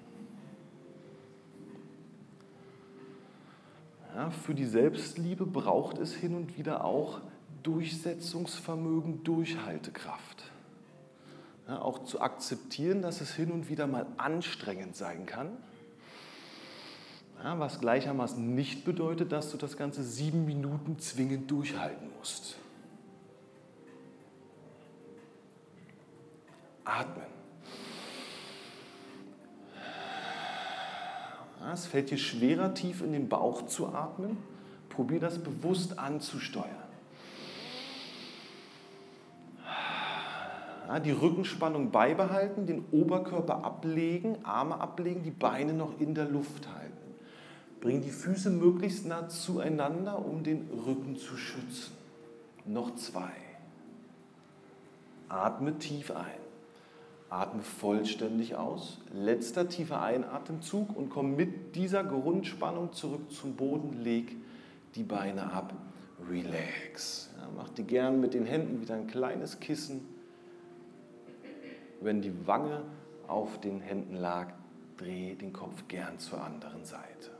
Ja, für die Selbstliebe braucht es hin und wieder auch Durchsetzungsvermögen, Durchhaltekraft. Ja, auch zu akzeptieren, dass es hin und wieder mal anstrengend sein kann. Ja, was gleichermaßen nicht bedeutet, dass du das Ganze sieben Minuten zwingend durchhalten musst. Atmen. Ja, es fällt dir schwerer, tief in den Bauch zu atmen. Probier das bewusst anzusteuern. Die Rückenspannung beibehalten, den Oberkörper ablegen, Arme ablegen, die Beine noch in der Luft halten. Bring die Füße möglichst nah zueinander, um den Rücken zu schützen. Noch zwei. Atme tief ein. Atme vollständig aus. Letzter tiefer Einatemzug und komm mit dieser Grundspannung zurück zum Boden. Leg die Beine ab. Relax. Ja, mach dir gern mit den Händen wieder ein kleines Kissen wenn die Wange auf den Händen lag, dreh den Kopf gern zur anderen Seite.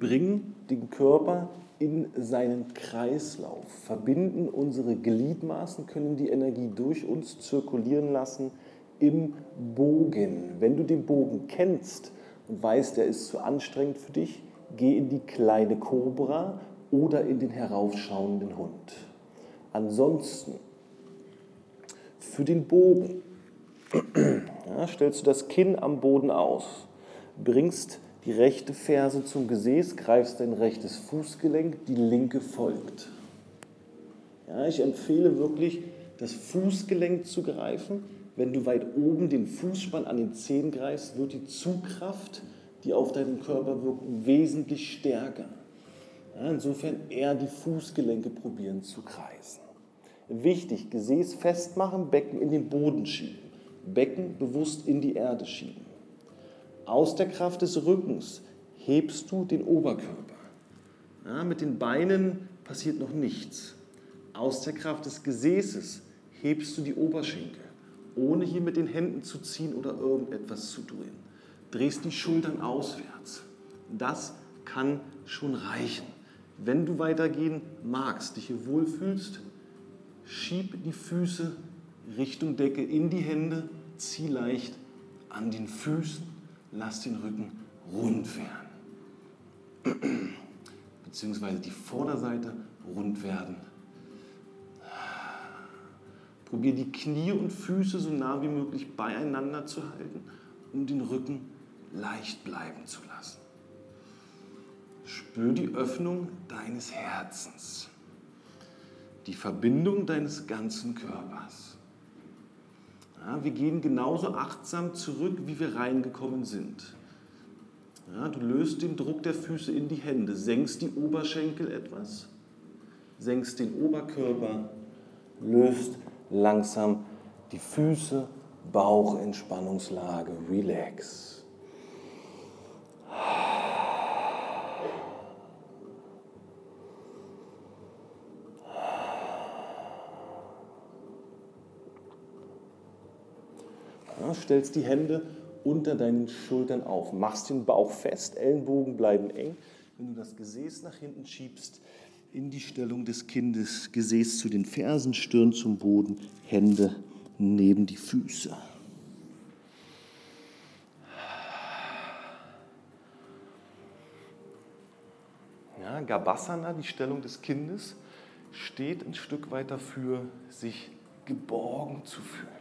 Bringen den Körper in seinen Kreislauf, verbinden unsere Gliedmaßen, können die Energie durch uns zirkulieren lassen im Bogen. Wenn du den Bogen kennst und weißt, der ist zu anstrengend für dich, geh in die kleine Kobra oder in den heraufschauenden Hund. Ansonsten für den Bogen ja, stellst du das Kinn am Boden aus, bringst die rechte Ferse zum Gesäß, greifst dein rechtes Fußgelenk, die linke folgt. Ja, ich empfehle wirklich, das Fußgelenk zu greifen. Wenn du weit oben den Fußspann an den Zehen greifst, wird die Zugkraft, die auf deinen Körper wirkt, wesentlich stärker. Ja, insofern eher die Fußgelenke probieren zu kreisen. Wichtig, Gesäß festmachen, Becken in den Boden schieben. Becken bewusst in die Erde schieben. Aus der Kraft des Rückens hebst du den Oberkörper. Ja, mit den Beinen passiert noch nichts. Aus der Kraft des Gesäßes hebst du die Oberschenkel, ohne hier mit den Händen zu ziehen oder irgendetwas zu tun. Drehst die Schultern auswärts. Das kann schon reichen. Wenn du weitergehen magst, dich hier wohlfühlst, schieb die Füße Richtung Decke in die Hände, zieh leicht an den Füßen lass den Rücken rund werden. Beziehungsweise die Vorderseite rund werden. Probier die Knie und Füße so nah wie möglich beieinander zu halten, um den Rücken leicht bleiben zu lassen. Spür die Öffnung deines Herzens, die Verbindung deines ganzen Körpers. Ja, wir gehen genauso achtsam zurück, wie wir reingekommen sind. Ja, du löst den Druck der Füße in die Hände, senkst die Oberschenkel etwas, senkst den Oberkörper, löst langsam die Füße, Bauchentspannungslage, relax. Stellst die Hände unter deinen Schultern auf, machst den Bauch fest, Ellenbogen bleiben eng. Wenn du das Gesäß nach hinten schiebst, in die Stellung des Kindes, Gesäß zu den Fersen, Stirn zum Boden, Hände neben die Füße. Ja, Gabasana, die Stellung des Kindes, steht ein Stück weit dafür, sich geborgen zu fühlen.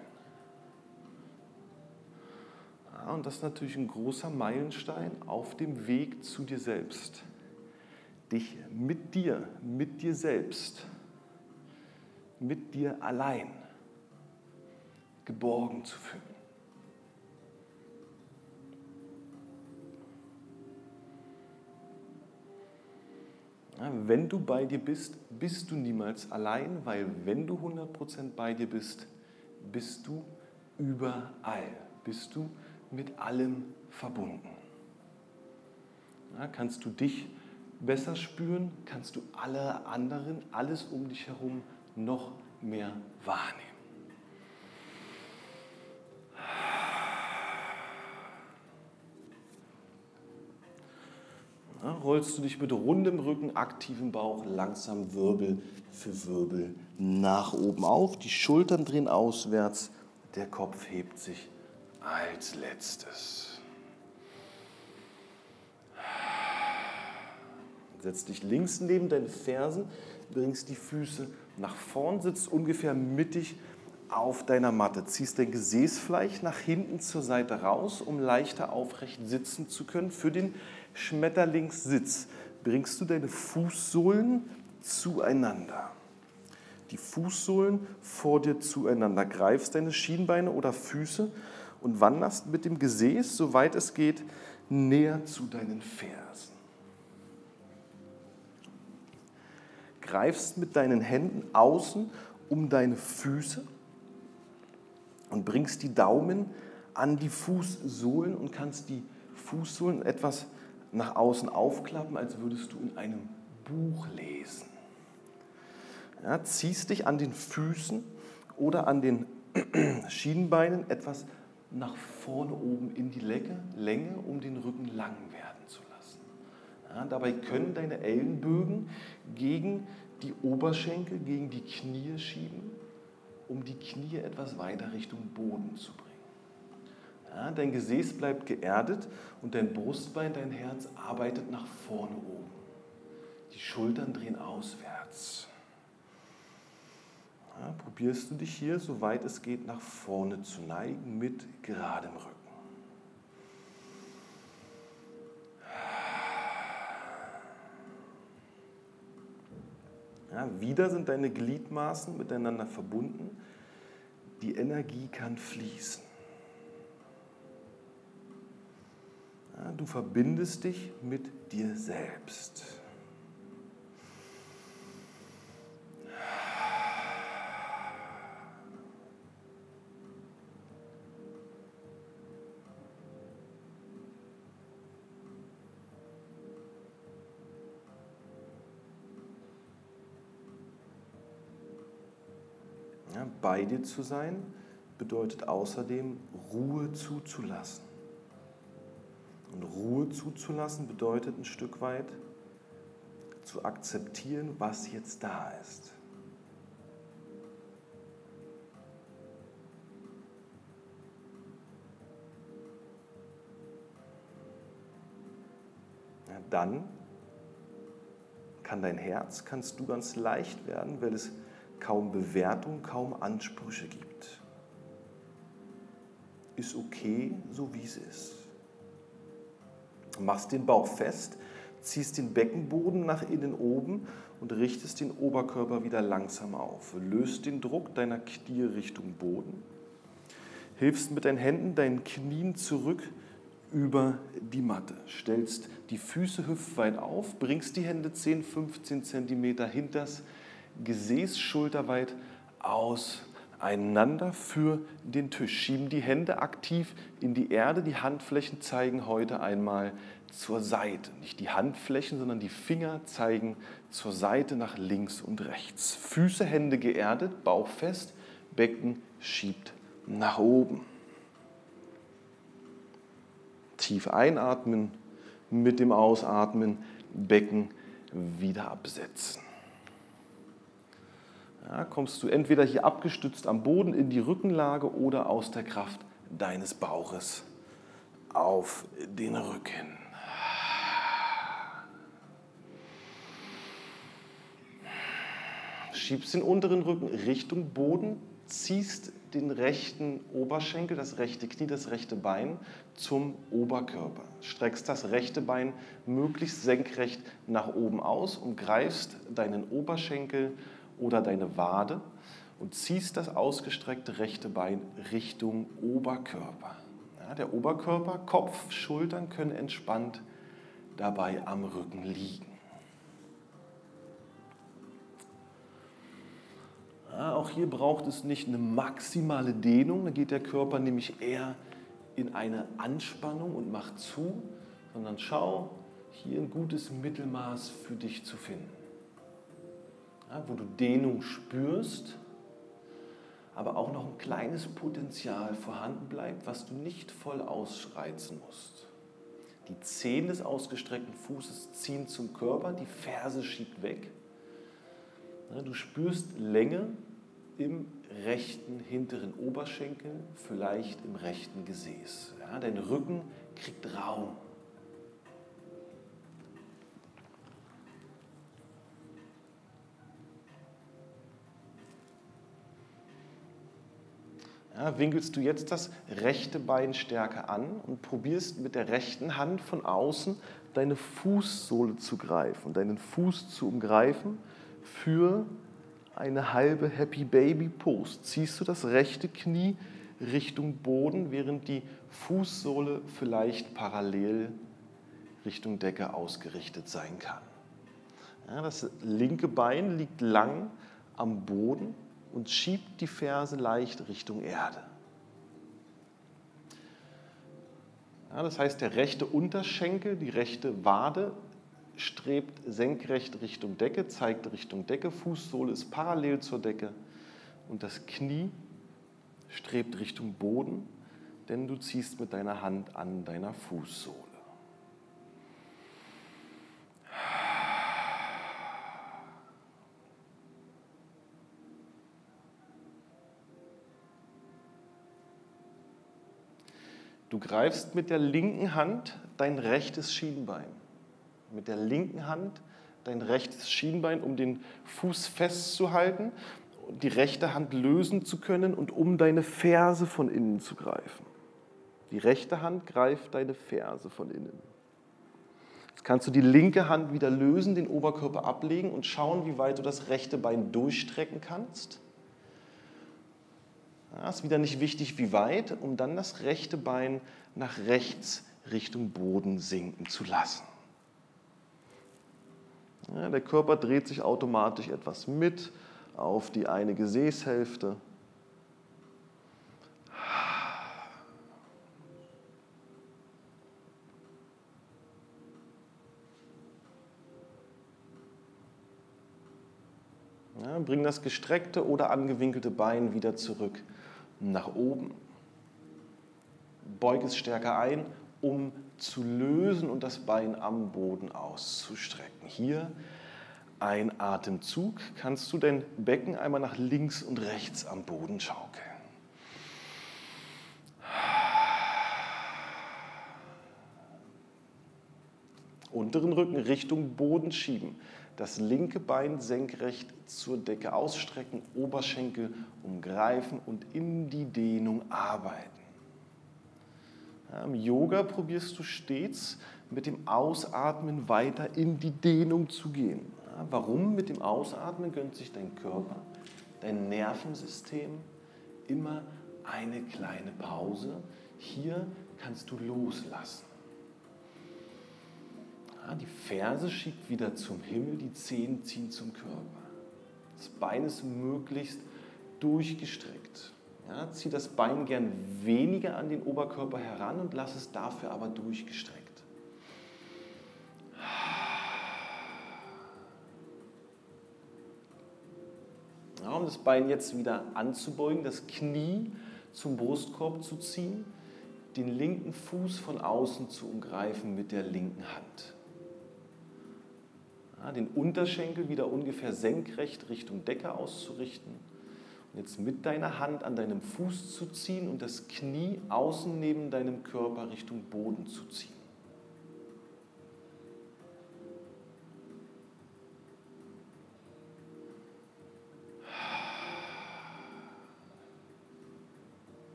Und das ist natürlich ein großer Meilenstein auf dem Weg zu dir selbst. Dich mit dir, mit dir selbst, mit dir allein geborgen zu fühlen. Wenn du bei dir bist, bist du niemals allein, weil wenn du 100% bei dir bist, bist du überall. Bist du mit allem verbunden. Ja, kannst du dich besser spüren, kannst du alle anderen, alles um dich herum noch mehr wahrnehmen. Ja, rollst du dich mit rundem Rücken, aktivem Bauch langsam Wirbel für Wirbel nach oben auf, die Schultern drehen auswärts, der Kopf hebt sich als letztes. Setz dich links neben deine Fersen, bringst die Füße nach vorn, sitzt ungefähr mittig auf deiner Matte. Ziehst dein Gesäßfleisch nach hinten zur Seite raus, um leichter aufrecht sitzen zu können. Für den Schmetterlingssitz bringst du deine Fußsohlen zueinander. Die Fußsohlen vor dir zueinander. Greifst deine Schienbeine oder Füße und wanderst mit dem Gesäß, soweit es geht, näher zu deinen Fersen. Greifst mit deinen Händen außen um deine Füße und bringst die Daumen an die Fußsohlen und kannst die Fußsohlen etwas nach außen aufklappen, als würdest du in einem Buch lesen. Ja, ziehst dich an den Füßen oder an den Schienbeinen etwas nach vorne oben in die Länge, Länge, um den Rücken lang werden zu lassen. Ja, dabei können deine Ellenbögen gegen die Oberschenkel, gegen die Knie schieben, um die Knie etwas weiter Richtung Boden zu bringen. Ja, dein Gesäß bleibt geerdet und dein Brustbein, dein Herz arbeitet nach vorne oben. Die Schultern drehen auswärts. Ja, probierst du dich hier, soweit es geht, nach vorne zu neigen mit geradem Rücken. Ja, wieder sind deine Gliedmaßen miteinander verbunden. Die Energie kann fließen. Ja, du verbindest dich mit dir selbst. Bei dir zu sein bedeutet außerdem Ruhe zuzulassen. Und Ruhe zuzulassen bedeutet ein Stück weit zu akzeptieren, was jetzt da ist. Ja, dann kann dein Herz, kannst du ganz leicht werden, weil es kaum Bewertung, kaum Ansprüche gibt. Ist okay, so wie es ist. Machst den Bauch fest, ziehst den Beckenboden nach innen oben und richtest den Oberkörper wieder langsam auf. Löst den Druck deiner Knie Richtung Boden. Hilfst mit deinen Händen deinen Knien zurück über die Matte. Stellst die Füße hüftweit auf, bringst die Hände 10, 15 Zentimeter hinters Gesäß schulterweit auseinander für den Tisch. Schieben die Hände aktiv in die Erde. Die Handflächen zeigen heute einmal zur Seite. Nicht die Handflächen, sondern die Finger zeigen zur Seite nach links und rechts. Füße, Hände geerdet, Bauch fest, Becken schiebt nach oben. Tief einatmen, mit dem Ausatmen Becken wieder absetzen. Ja, kommst du entweder hier abgestützt am Boden in die Rückenlage oder aus der Kraft deines Bauches auf den Rücken. Schiebst den unteren Rücken Richtung Boden, ziehst den rechten Oberschenkel, das rechte Knie, das rechte Bein zum Oberkörper. Streckst das rechte Bein möglichst senkrecht nach oben aus und greifst deinen Oberschenkel oder deine Wade und ziehst das ausgestreckte rechte Bein Richtung Oberkörper. Ja, der Oberkörper, Kopf, Schultern können entspannt dabei am Rücken liegen. Ja, auch hier braucht es nicht eine maximale Dehnung, da geht der Körper nämlich eher in eine Anspannung und macht zu, sondern schau, hier ein gutes Mittelmaß für dich zu finden. Ja, wo du Dehnung spürst, aber auch noch ein kleines Potenzial vorhanden bleibt, was du nicht voll ausreizen musst. Die Zehen des ausgestreckten Fußes ziehen zum Körper, die Ferse schiebt weg. Du spürst Länge im rechten hinteren Oberschenkel, vielleicht im rechten Gesäß. Ja, dein Rücken kriegt Raum. Ja, winkelst du jetzt das rechte Bein stärker an und probierst mit der rechten Hand von außen deine Fußsohle zu greifen, deinen Fuß zu umgreifen für eine halbe Happy Baby Pose. Ziehst du das rechte Knie Richtung Boden, während die Fußsohle vielleicht parallel Richtung Decke ausgerichtet sein kann. Ja, das linke Bein liegt lang am Boden und schiebt die Ferse leicht Richtung Erde. Ja, das heißt, der rechte Unterschenkel, die rechte Wade strebt senkrecht Richtung Decke, zeigt Richtung Decke, Fußsohle ist parallel zur Decke und das Knie strebt Richtung Boden, denn du ziehst mit deiner Hand an deiner Fußsohle. Du greifst mit der linken Hand dein rechtes Schienbein. Mit der linken Hand dein rechtes Schienbein, um den Fuß festzuhalten, die rechte Hand lösen zu können und um deine Ferse von innen zu greifen. Die rechte Hand greift deine Ferse von innen. Jetzt kannst du die linke Hand wieder lösen, den Oberkörper ablegen und schauen, wie weit du das rechte Bein durchstrecken kannst. Ja, ist wieder nicht wichtig, wie weit, um dann das rechte Bein nach rechts Richtung Boden sinken zu lassen. Ja, der Körper dreht sich automatisch etwas mit auf die eine Gesäßhälfte. Ja, bring das gestreckte oder angewinkelte Bein wieder zurück nach oben. Beug es stärker ein, um zu lösen und das Bein am Boden auszustrecken. Hier ein Atemzug. Kannst du dein Becken einmal nach links und rechts am Boden schaukeln. Unteren Rücken Richtung Boden schieben. Das linke Bein senkrecht zur Decke ausstrecken, Oberschenkel umgreifen und in die Dehnung arbeiten. Im Yoga probierst du stets mit dem Ausatmen weiter in die Dehnung zu gehen. Warum? Mit dem Ausatmen gönnt sich dein Körper, dein Nervensystem immer eine kleine Pause. Hier kannst du loslassen. Die Ferse schiebt wieder zum Himmel, die Zehen ziehen zum Körper. Das Bein ist möglichst durchgestreckt. Ja, zieh das Bein gern weniger an den Oberkörper heran und lass es dafür aber durchgestreckt. Ja, um das Bein jetzt wieder anzubeugen, das Knie zum Brustkorb zu ziehen, den linken Fuß von außen zu umgreifen mit der linken Hand. Den Unterschenkel wieder ungefähr senkrecht Richtung Decke auszurichten jetzt mit deiner Hand an deinem Fuß zu ziehen und das Knie außen neben deinem Körper Richtung Boden zu ziehen.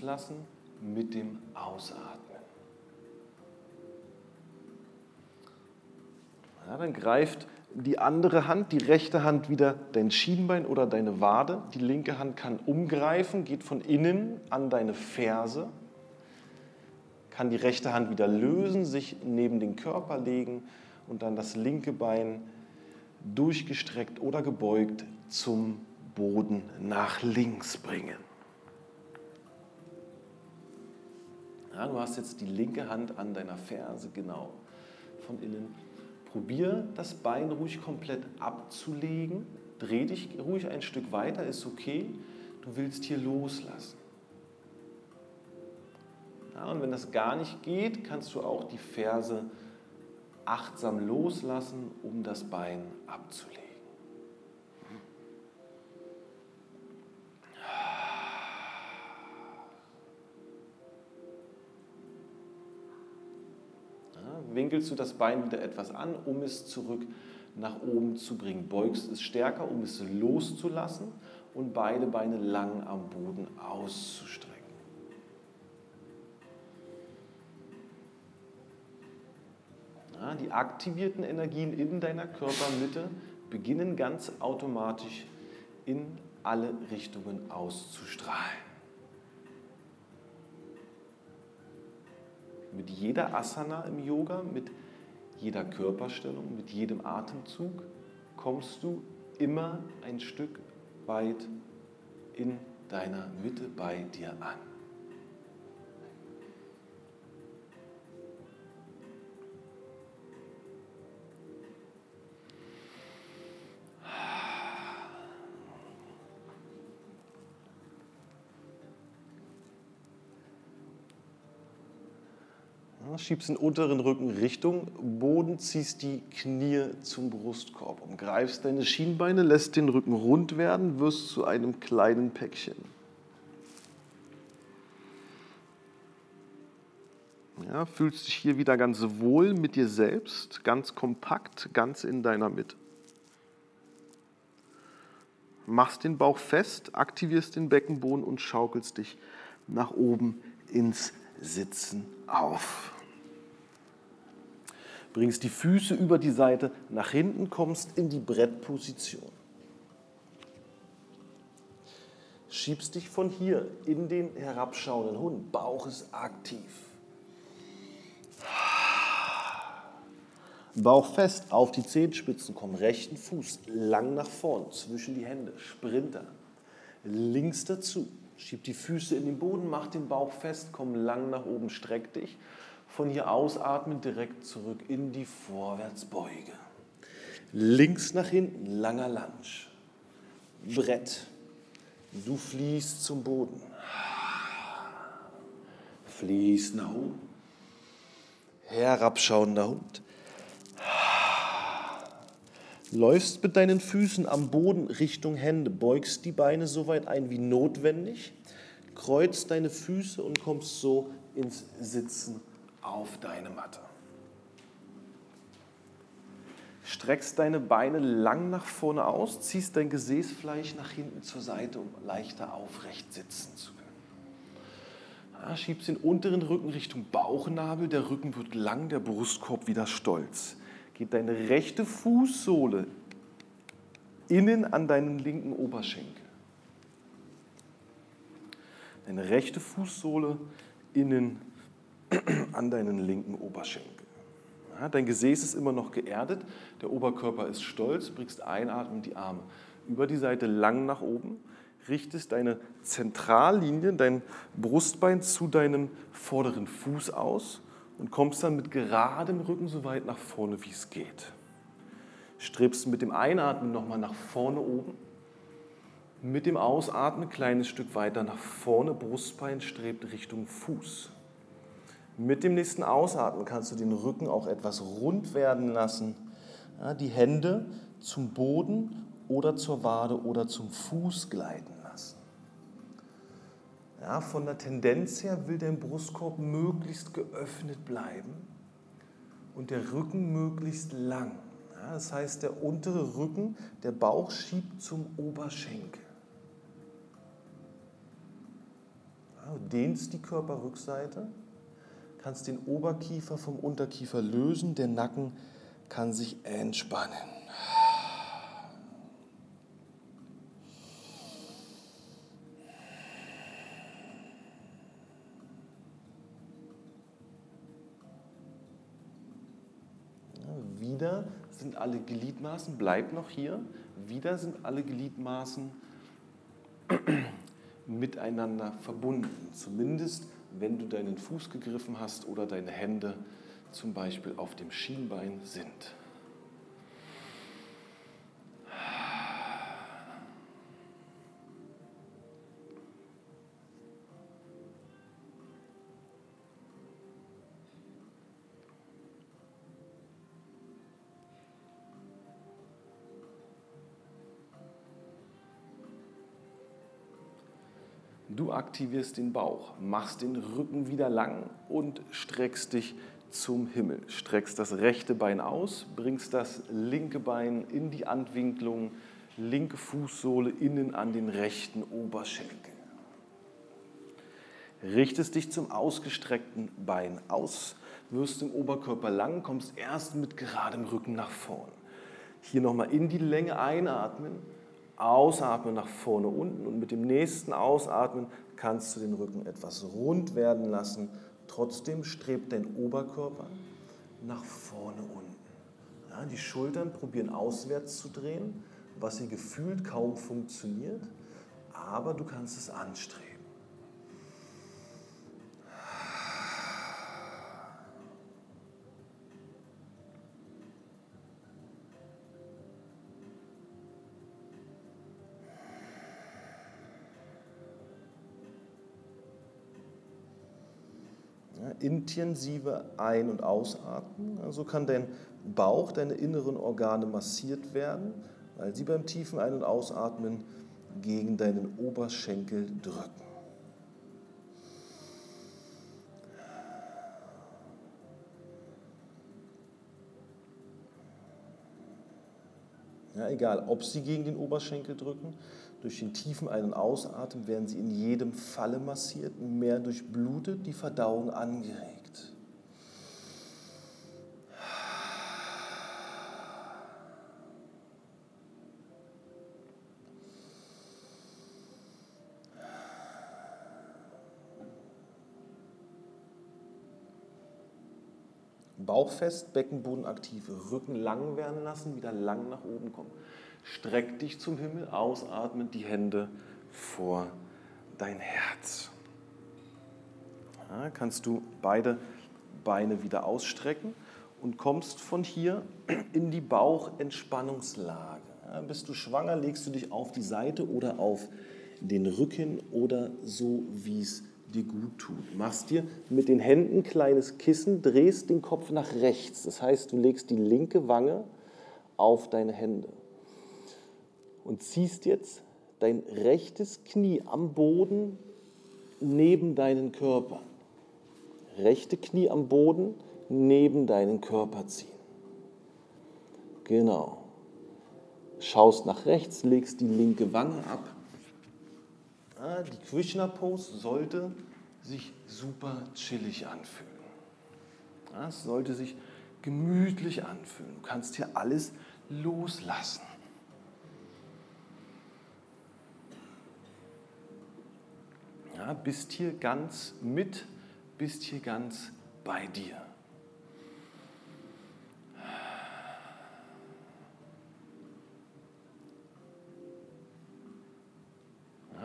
Loslassen mit dem Ausatmen. Ja, dann greift die andere Hand, die rechte Hand wieder dein Schienbein oder deine Wade. Die linke Hand kann umgreifen, geht von innen an deine Ferse. Kann die rechte Hand wieder lösen, sich neben den Körper legen und dann das linke Bein durchgestreckt oder gebeugt zum Boden nach links bringen. Ja, du hast jetzt die linke Hand an deiner Ferse, genau, von innen Probier das Bein ruhig komplett abzulegen. Dreh dich ruhig ein Stück weiter, ist okay. Du willst hier loslassen. Ja, und wenn das gar nicht geht, kannst du auch die Ferse achtsam loslassen, um das Bein abzulegen. Winkelst du das Bein wieder etwas an, um es zurück nach oben zu bringen. Beugst es stärker, um es loszulassen und beide Beine lang am Boden auszustrecken. Ja, die aktivierten Energien in deiner Körpermitte beginnen ganz automatisch in alle Richtungen auszustrahlen. Mit jeder Asana im Yoga, mit jeder Körperstellung, mit jedem Atemzug kommst du immer ein Stück weit in deiner Mitte bei dir an. Schiebst den unteren Rücken Richtung Boden, ziehst die Knie zum Brustkorb, umgreifst deine Schienbeine, lässt den Rücken rund werden, wirst zu einem kleinen Päckchen. Ja, fühlst dich hier wieder ganz wohl mit dir selbst, ganz kompakt, ganz in deiner Mitte. Machst den Bauch fest, aktivierst den Beckenboden und schaukelst dich nach oben ins Sitzen auf. Bringst die Füße über die Seite nach hinten, kommst in die Brettposition. Schiebst dich von hier in den herabschauenden Hund. Bauch ist aktiv. Bauch fest, auf die Zehenspitzen kommen, rechten Fuß lang nach vorn, zwischen die Hände, Sprinter. Links dazu, schieb die Füße in den Boden, mach den Bauch fest, komm lang nach oben, streck dich. Von hier ausatmen, direkt zurück in die Vorwärtsbeuge. Links nach hinten, langer Lunge. Brett. Du fließt zum Boden. Fließt nach oben. Herabschauender Hund. Läufst mit deinen Füßen am Boden Richtung Hände, beugst die Beine so weit ein wie notwendig, kreuzt deine Füße und kommst so ins Sitzen auf deine Matte. Streckst deine Beine lang nach vorne aus, ziehst dein Gesäßfleisch nach hinten zur Seite, um leichter aufrecht sitzen zu können. Schiebst den unteren Rücken Richtung Bauchnabel, der Rücken wird lang, der Brustkorb wieder stolz geht deine rechte Fußsohle innen an deinen linken Oberschenkel. Deine rechte Fußsohle innen an deinen linken Oberschenkel. Ja, dein Gesäß ist immer noch geerdet, der Oberkörper ist stolz, bringst einatmen die Arme über die Seite lang nach oben, richtest deine Zentrallinie, dein Brustbein zu deinem vorderen Fuß aus und kommst dann mit geradem Rücken so weit nach vorne, wie es geht. Strebst mit dem Einatmen nochmal nach vorne oben. Mit dem Ausatmen ein kleines Stück weiter nach vorne, Brustbein strebt Richtung Fuß. Mit dem nächsten Ausatmen kannst du den Rücken auch etwas rund werden lassen. Ja, die Hände zum Boden oder zur Wade oder zum Fuß gleiten. Ja, von der Tendenz her will dein Brustkorb möglichst geöffnet bleiben und der Rücken möglichst lang. Ja, das heißt, der untere Rücken, der Bauch schiebt zum Oberschenkel. Ja, du dehnst die Körperrückseite, kannst den Oberkiefer vom Unterkiefer lösen, der Nacken kann sich entspannen. wieder sind alle Gliedmaßen, bleib noch hier, wieder sind alle Gliedmaßen miteinander verbunden. Zumindest wenn du deinen Fuß gegriffen hast oder deine Hände zum Beispiel auf dem Schienbein sind. Aktivierst den Bauch, machst den Rücken wieder lang und streckst dich zum Himmel. Streckst das rechte Bein aus, bringst das linke Bein in die Anwinklung, linke Fußsohle innen an den rechten Oberschenkel. Richtest dich zum ausgestreckten Bein aus, wirst im Oberkörper lang, kommst erst mit geradem Rücken nach vorn. Hier nochmal in die Länge einatmen Ausatmen nach vorne unten und mit dem nächsten Ausatmen kannst du den Rücken etwas rund werden lassen. Trotzdem strebt dein Oberkörper nach vorne unten. Ja, die Schultern probieren auswärts zu drehen, was hier gefühlt kaum funktioniert, aber du kannst es anstreben. Intensive Ein- und Ausatmen. So also kann dein Bauch, deine inneren Organe massiert werden, weil sie beim tiefen Ein- und Ausatmen gegen deinen Oberschenkel drücken. Ja, egal, ob sie gegen den Oberschenkel drücken, durch den tiefen Ein- und Ausatmen werden sie in jedem Falle massiert, mehr durchblutet, die Verdauung angeregt. Bauch fest, Beckenboden aktiv, Rücken lang werden lassen, wieder lang nach oben kommen. Streck dich zum Himmel, ausatmen, die Hände vor dein Herz. Ja, kannst du beide Beine wieder ausstrecken und kommst von hier in die Bauchentspannungslage. Ja, bist du schwanger, legst du dich auf die Seite oder auf den Rücken oder so, wie es dir gut tut. Machst dir mit den Händen ein kleines Kissen, drehst den Kopf nach rechts. Das heißt, du legst die linke Wange auf deine Hände und ziehst jetzt dein rechtes Knie am Boden neben deinen Körper. Rechte Knie am Boden neben deinen Körper ziehen. Genau. Schaust nach rechts, legst die linke Wange ab die Krishna Pose sollte sich super chillig anfühlen. Es sollte sich gemütlich anfühlen. Du kannst hier alles loslassen. Ja, bist hier ganz mit, bist hier ganz bei dir.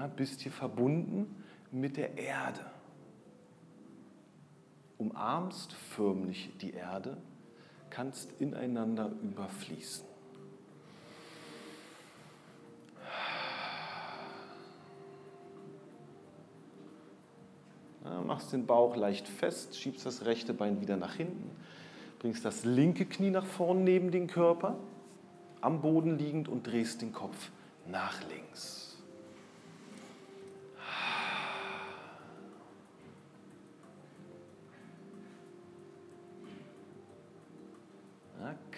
Bist hier verbunden mit der Erde. Umarmst förmlich die Erde, kannst ineinander überfließen. Ja, machst den Bauch leicht fest, schiebst das rechte Bein wieder nach hinten, bringst das linke Knie nach vorn neben den Körper, am Boden liegend und drehst den Kopf nach links.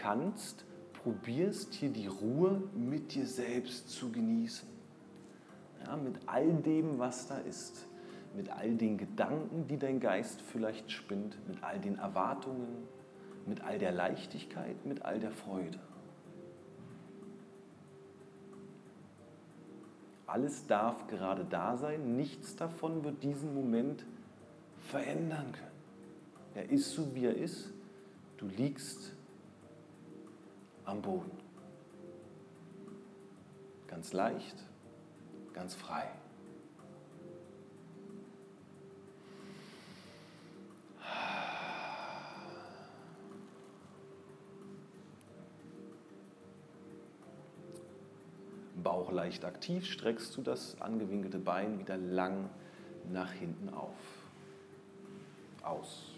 Kannst, probierst hier die Ruhe mit dir selbst zu genießen. Ja, mit all dem, was da ist. Mit all den Gedanken, die dein Geist vielleicht spinnt, mit all den Erwartungen, mit all der Leichtigkeit, mit all der Freude. Alles darf gerade da sein, nichts davon wird diesen Moment verändern können. Er ist so, wie er ist. Du liegst am Boden. Ganz leicht, ganz frei. Bauch leicht aktiv, streckst du das angewinkelte Bein wieder lang nach hinten auf. Aus.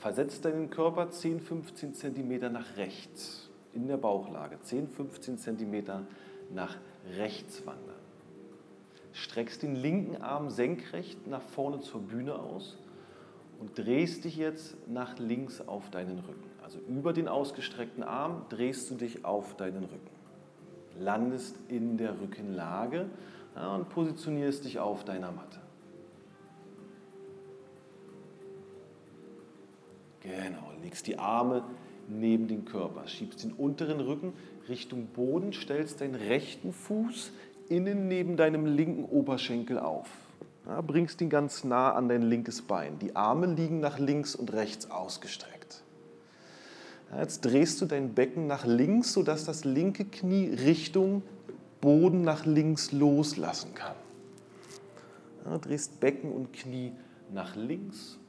Versetzt deinen Körper 10, 15 cm nach rechts in der Bauchlage, 10, 15 cm nach rechts wandern. Streckst den linken Arm senkrecht nach vorne zur Bühne aus und drehst dich jetzt nach links auf deinen Rücken. Also über den ausgestreckten Arm drehst du dich auf deinen Rücken. Landest in der Rückenlage und positionierst dich auf deiner Matte. Genau, legst die Arme neben den Körper, schiebst den unteren Rücken Richtung Boden, stellst deinen rechten Fuß innen neben deinem linken Oberschenkel auf. Ja, bringst ihn ganz nah an dein linkes Bein. Die Arme liegen nach links und rechts ausgestreckt. Ja, jetzt drehst du dein Becken nach links, sodass das linke Knie Richtung Boden nach links loslassen kann. Ja, drehst Becken und Knie nach links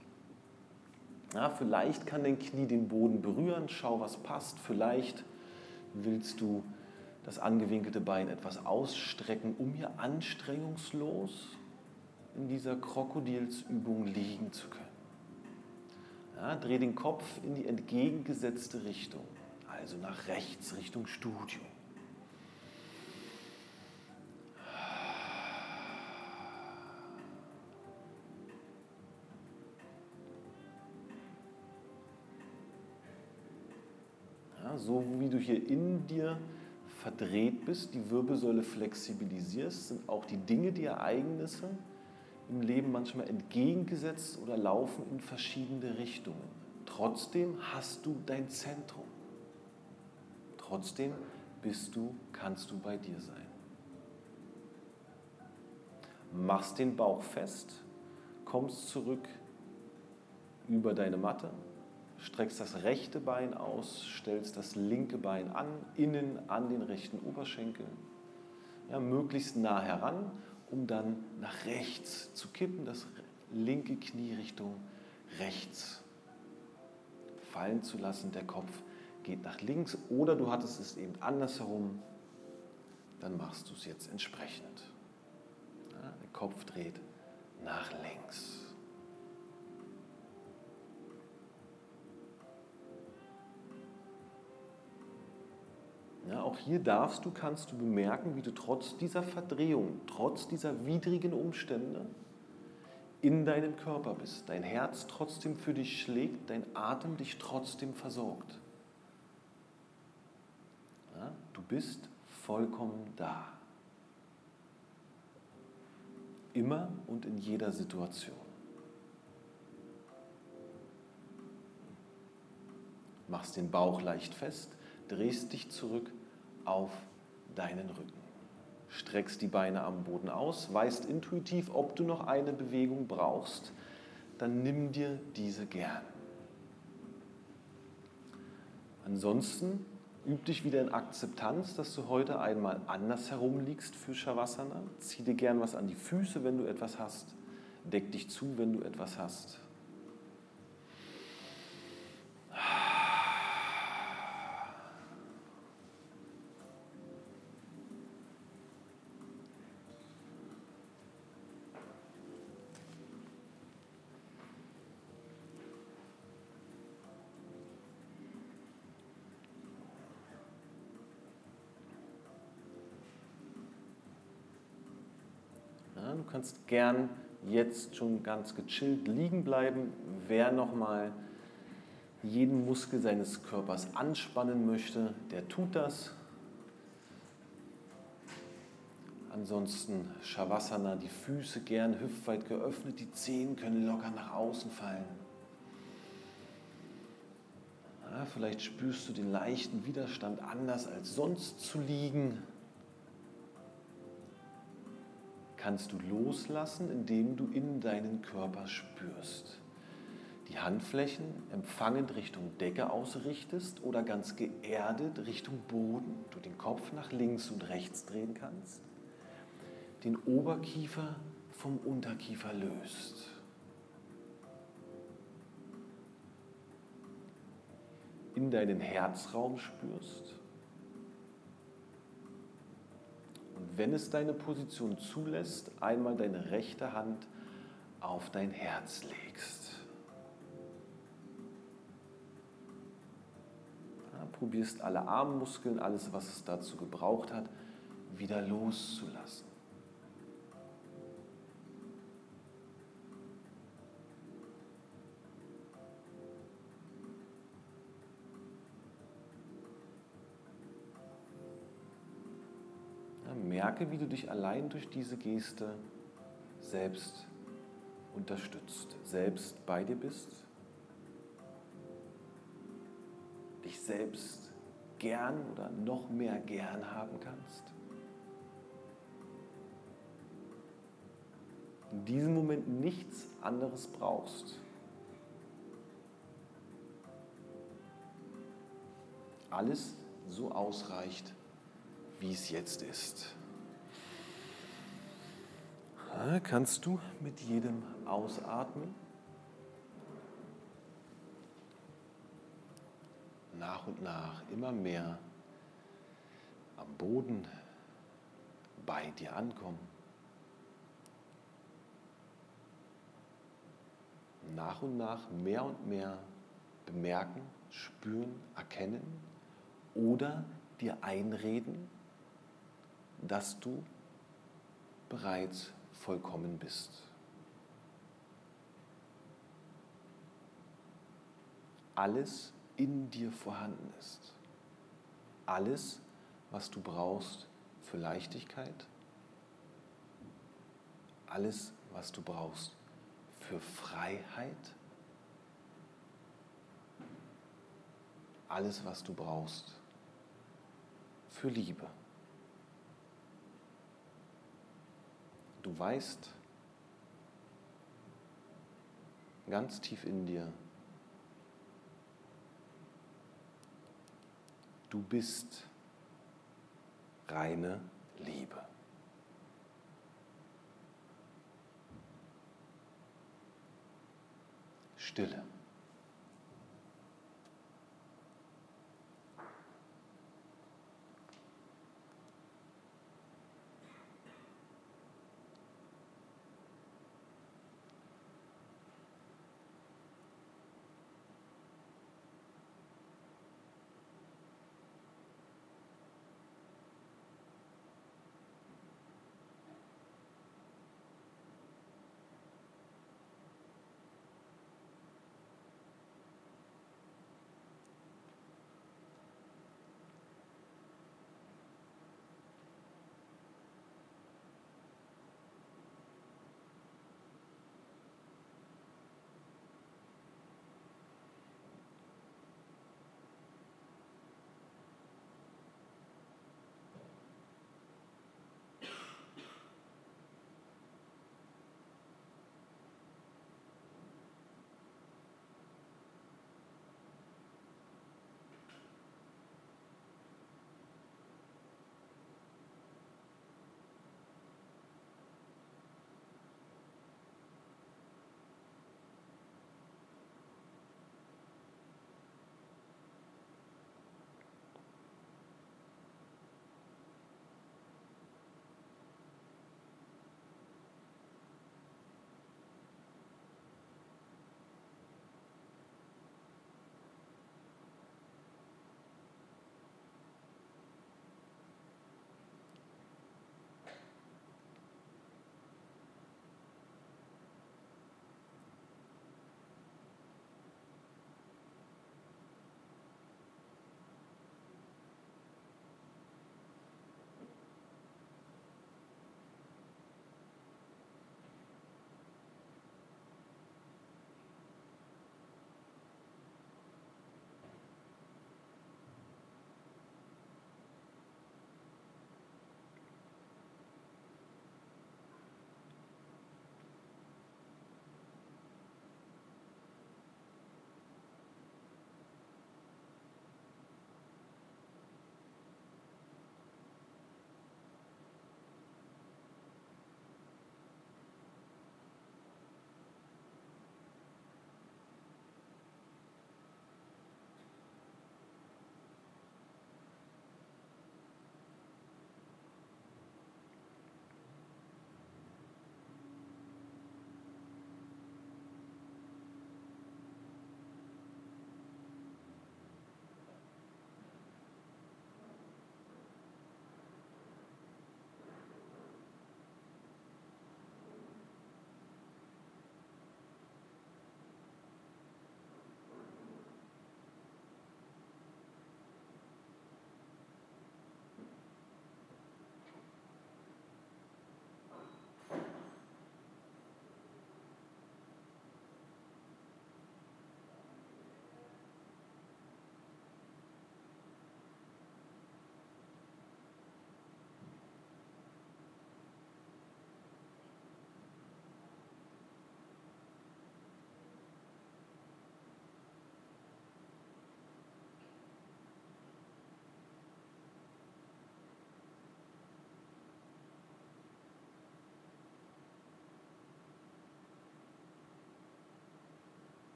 ja, vielleicht kann dein Knie den Boden berühren, schau, was passt. Vielleicht willst du das angewinkelte Bein etwas ausstrecken, um hier anstrengungslos in dieser Krokodilsübung liegen zu können. Ja, dreh den Kopf in die entgegengesetzte Richtung, also nach rechts Richtung Studio. So wie du hier in dir verdreht bist, die Wirbelsäule flexibilisierst, sind auch die Dinge, die Ereignisse im Leben manchmal entgegengesetzt oder laufen in verschiedene Richtungen. Trotzdem hast du dein Zentrum. Trotzdem bist du, kannst du bei dir sein. Machst den Bauch fest, kommst zurück über deine Matte, streckst das rechte Bein aus, stellst das linke Bein an, innen an den rechten Oberschenkel, ja, möglichst nah heran, um dann nach rechts zu kippen, das linke Knie Richtung rechts fallen zu lassen, der Kopf geht nach links oder du hattest es eben andersherum, dann machst du es jetzt entsprechend. Ja, der Kopf dreht nach links. Ja, auch hier darfst du, kannst du bemerken, wie du trotz dieser Verdrehung, trotz dieser widrigen Umstände in deinem Körper bist. Dein Herz trotzdem für dich schlägt, dein Atem dich trotzdem versorgt. Ja, du bist vollkommen da. Immer und in jeder Situation. Machst den Bauch leicht fest, drehst dich zurück auf deinen Rücken. Streckst die Beine am Boden aus, weißt intuitiv, ob du noch eine Bewegung brauchst, dann nimm dir diese gern. Ansonsten üb dich wieder in Akzeptanz, dass du heute einmal anders herumliegst für Shavasana. Zieh dir gern was an die Füße, wenn du etwas hast. Deck dich zu, wenn du etwas hast. Kannst gern jetzt schon ganz gechillt liegen bleiben. Wer nochmal jeden Muskel seines Körpers anspannen möchte, der tut das. Ansonsten Shavasana, die Füße gern hüftweit geöffnet, die Zehen können locker nach außen fallen. Ja, vielleicht spürst du den leichten Widerstand anders als sonst zu liegen. Kannst du loslassen, indem du in deinen Körper spürst. Die Handflächen empfangend Richtung Decke ausrichtest oder ganz geerdet Richtung Boden, du den Kopf nach links und rechts drehen kannst, den Oberkiefer vom Unterkiefer löst. In deinen Herzraum spürst wenn es deine Position zulässt, einmal deine rechte Hand auf dein Herz legst. Ja, probierst alle Armmuskeln, alles, was es dazu gebraucht hat, wieder loszulassen. Merke, wie du dich allein durch diese Geste selbst unterstützt, selbst bei dir bist, dich selbst gern oder noch mehr gern haben kannst. In diesem Moment nichts anderes brauchst. Alles so ausreicht, wie es jetzt ist kannst du mit jedem Ausatmen nach und nach immer mehr am Boden bei dir ankommen. nach und nach mehr und mehr bemerken, spüren, erkennen oder dir einreden, dass du bereits vollkommen bist. Alles in dir vorhanden ist. Alles, was du brauchst für Leichtigkeit. Alles, was du brauchst für Freiheit. Alles, was du brauchst für Liebe. Du weißt ganz tief in dir, du bist reine Liebe. Stille.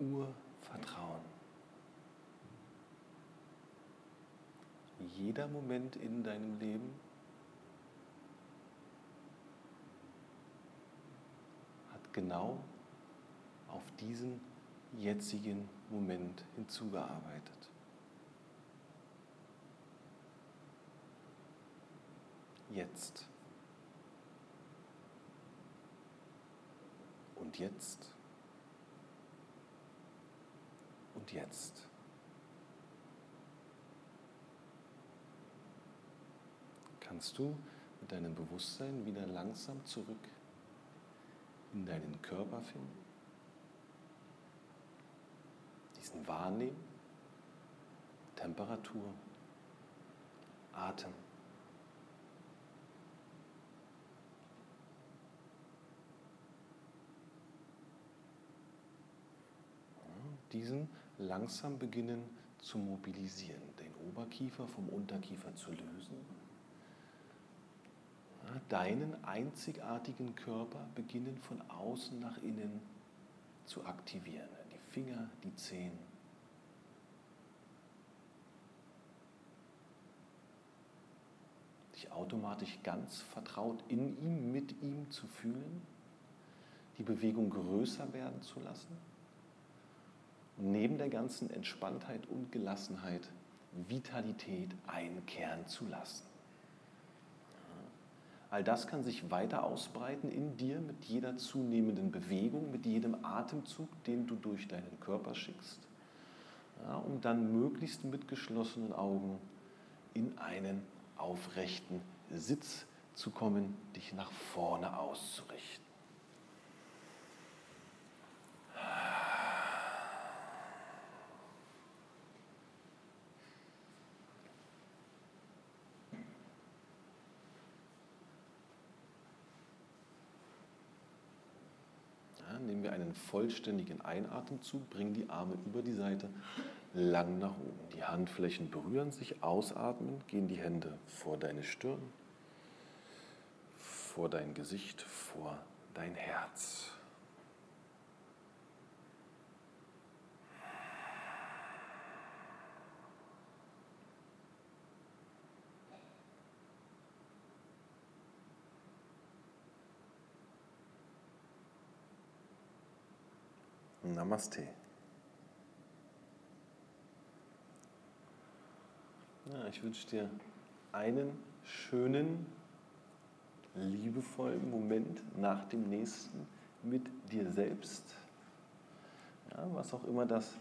Urvertrauen. Jeder Moment in deinem Leben hat genau auf diesen jetzigen Moment hinzugearbeitet. Jetzt. Und jetzt. Und jetzt. Kannst du mit deinem Bewusstsein wieder langsam zurück in deinen Körper finden? Diesen Wahrnehmen, Temperatur, Atem. diesen langsam beginnen zu mobilisieren, den Oberkiefer vom Unterkiefer zu lösen, deinen einzigartigen Körper beginnen von außen nach innen zu aktivieren. Die Finger, die Zehen. Dich automatisch ganz vertraut in ihm, mit ihm zu fühlen, die Bewegung größer werden zu lassen neben der ganzen Entspanntheit und Gelassenheit Vitalität einkehren zu lassen. All das kann sich weiter ausbreiten in dir mit jeder zunehmenden Bewegung, mit jedem Atemzug, den du durch deinen Körper schickst, ja, um dann möglichst mit geschlossenen Augen in einen aufrechten Sitz zu kommen, dich nach vorne auszurichten. nehmen wir einen vollständigen Einatemzug, bringen die Arme über die Seite lang nach oben. Die Handflächen berühren sich, ausatmen, gehen die Hände vor deine Stirn, vor dein Gesicht, vor dein Herz. Namaste. Ja, ich wünsche dir einen schönen, liebevollen Moment nach dem nächsten mit dir selbst. Ja, was auch immer das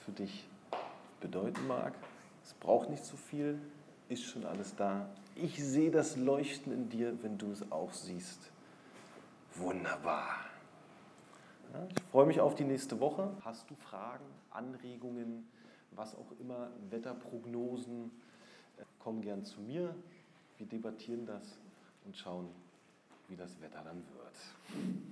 für dich bedeuten mag. Es braucht nicht so viel, ist schon alles da. Ich sehe das Leuchten in dir, wenn du es auch siehst. Wunderbar. Ich freue mich auf die nächste Woche. Hast du Fragen, Anregungen, was auch immer, Wetterprognosen, äh, komm gern zu mir. Wir debattieren das und schauen, wie das Wetter dann wird.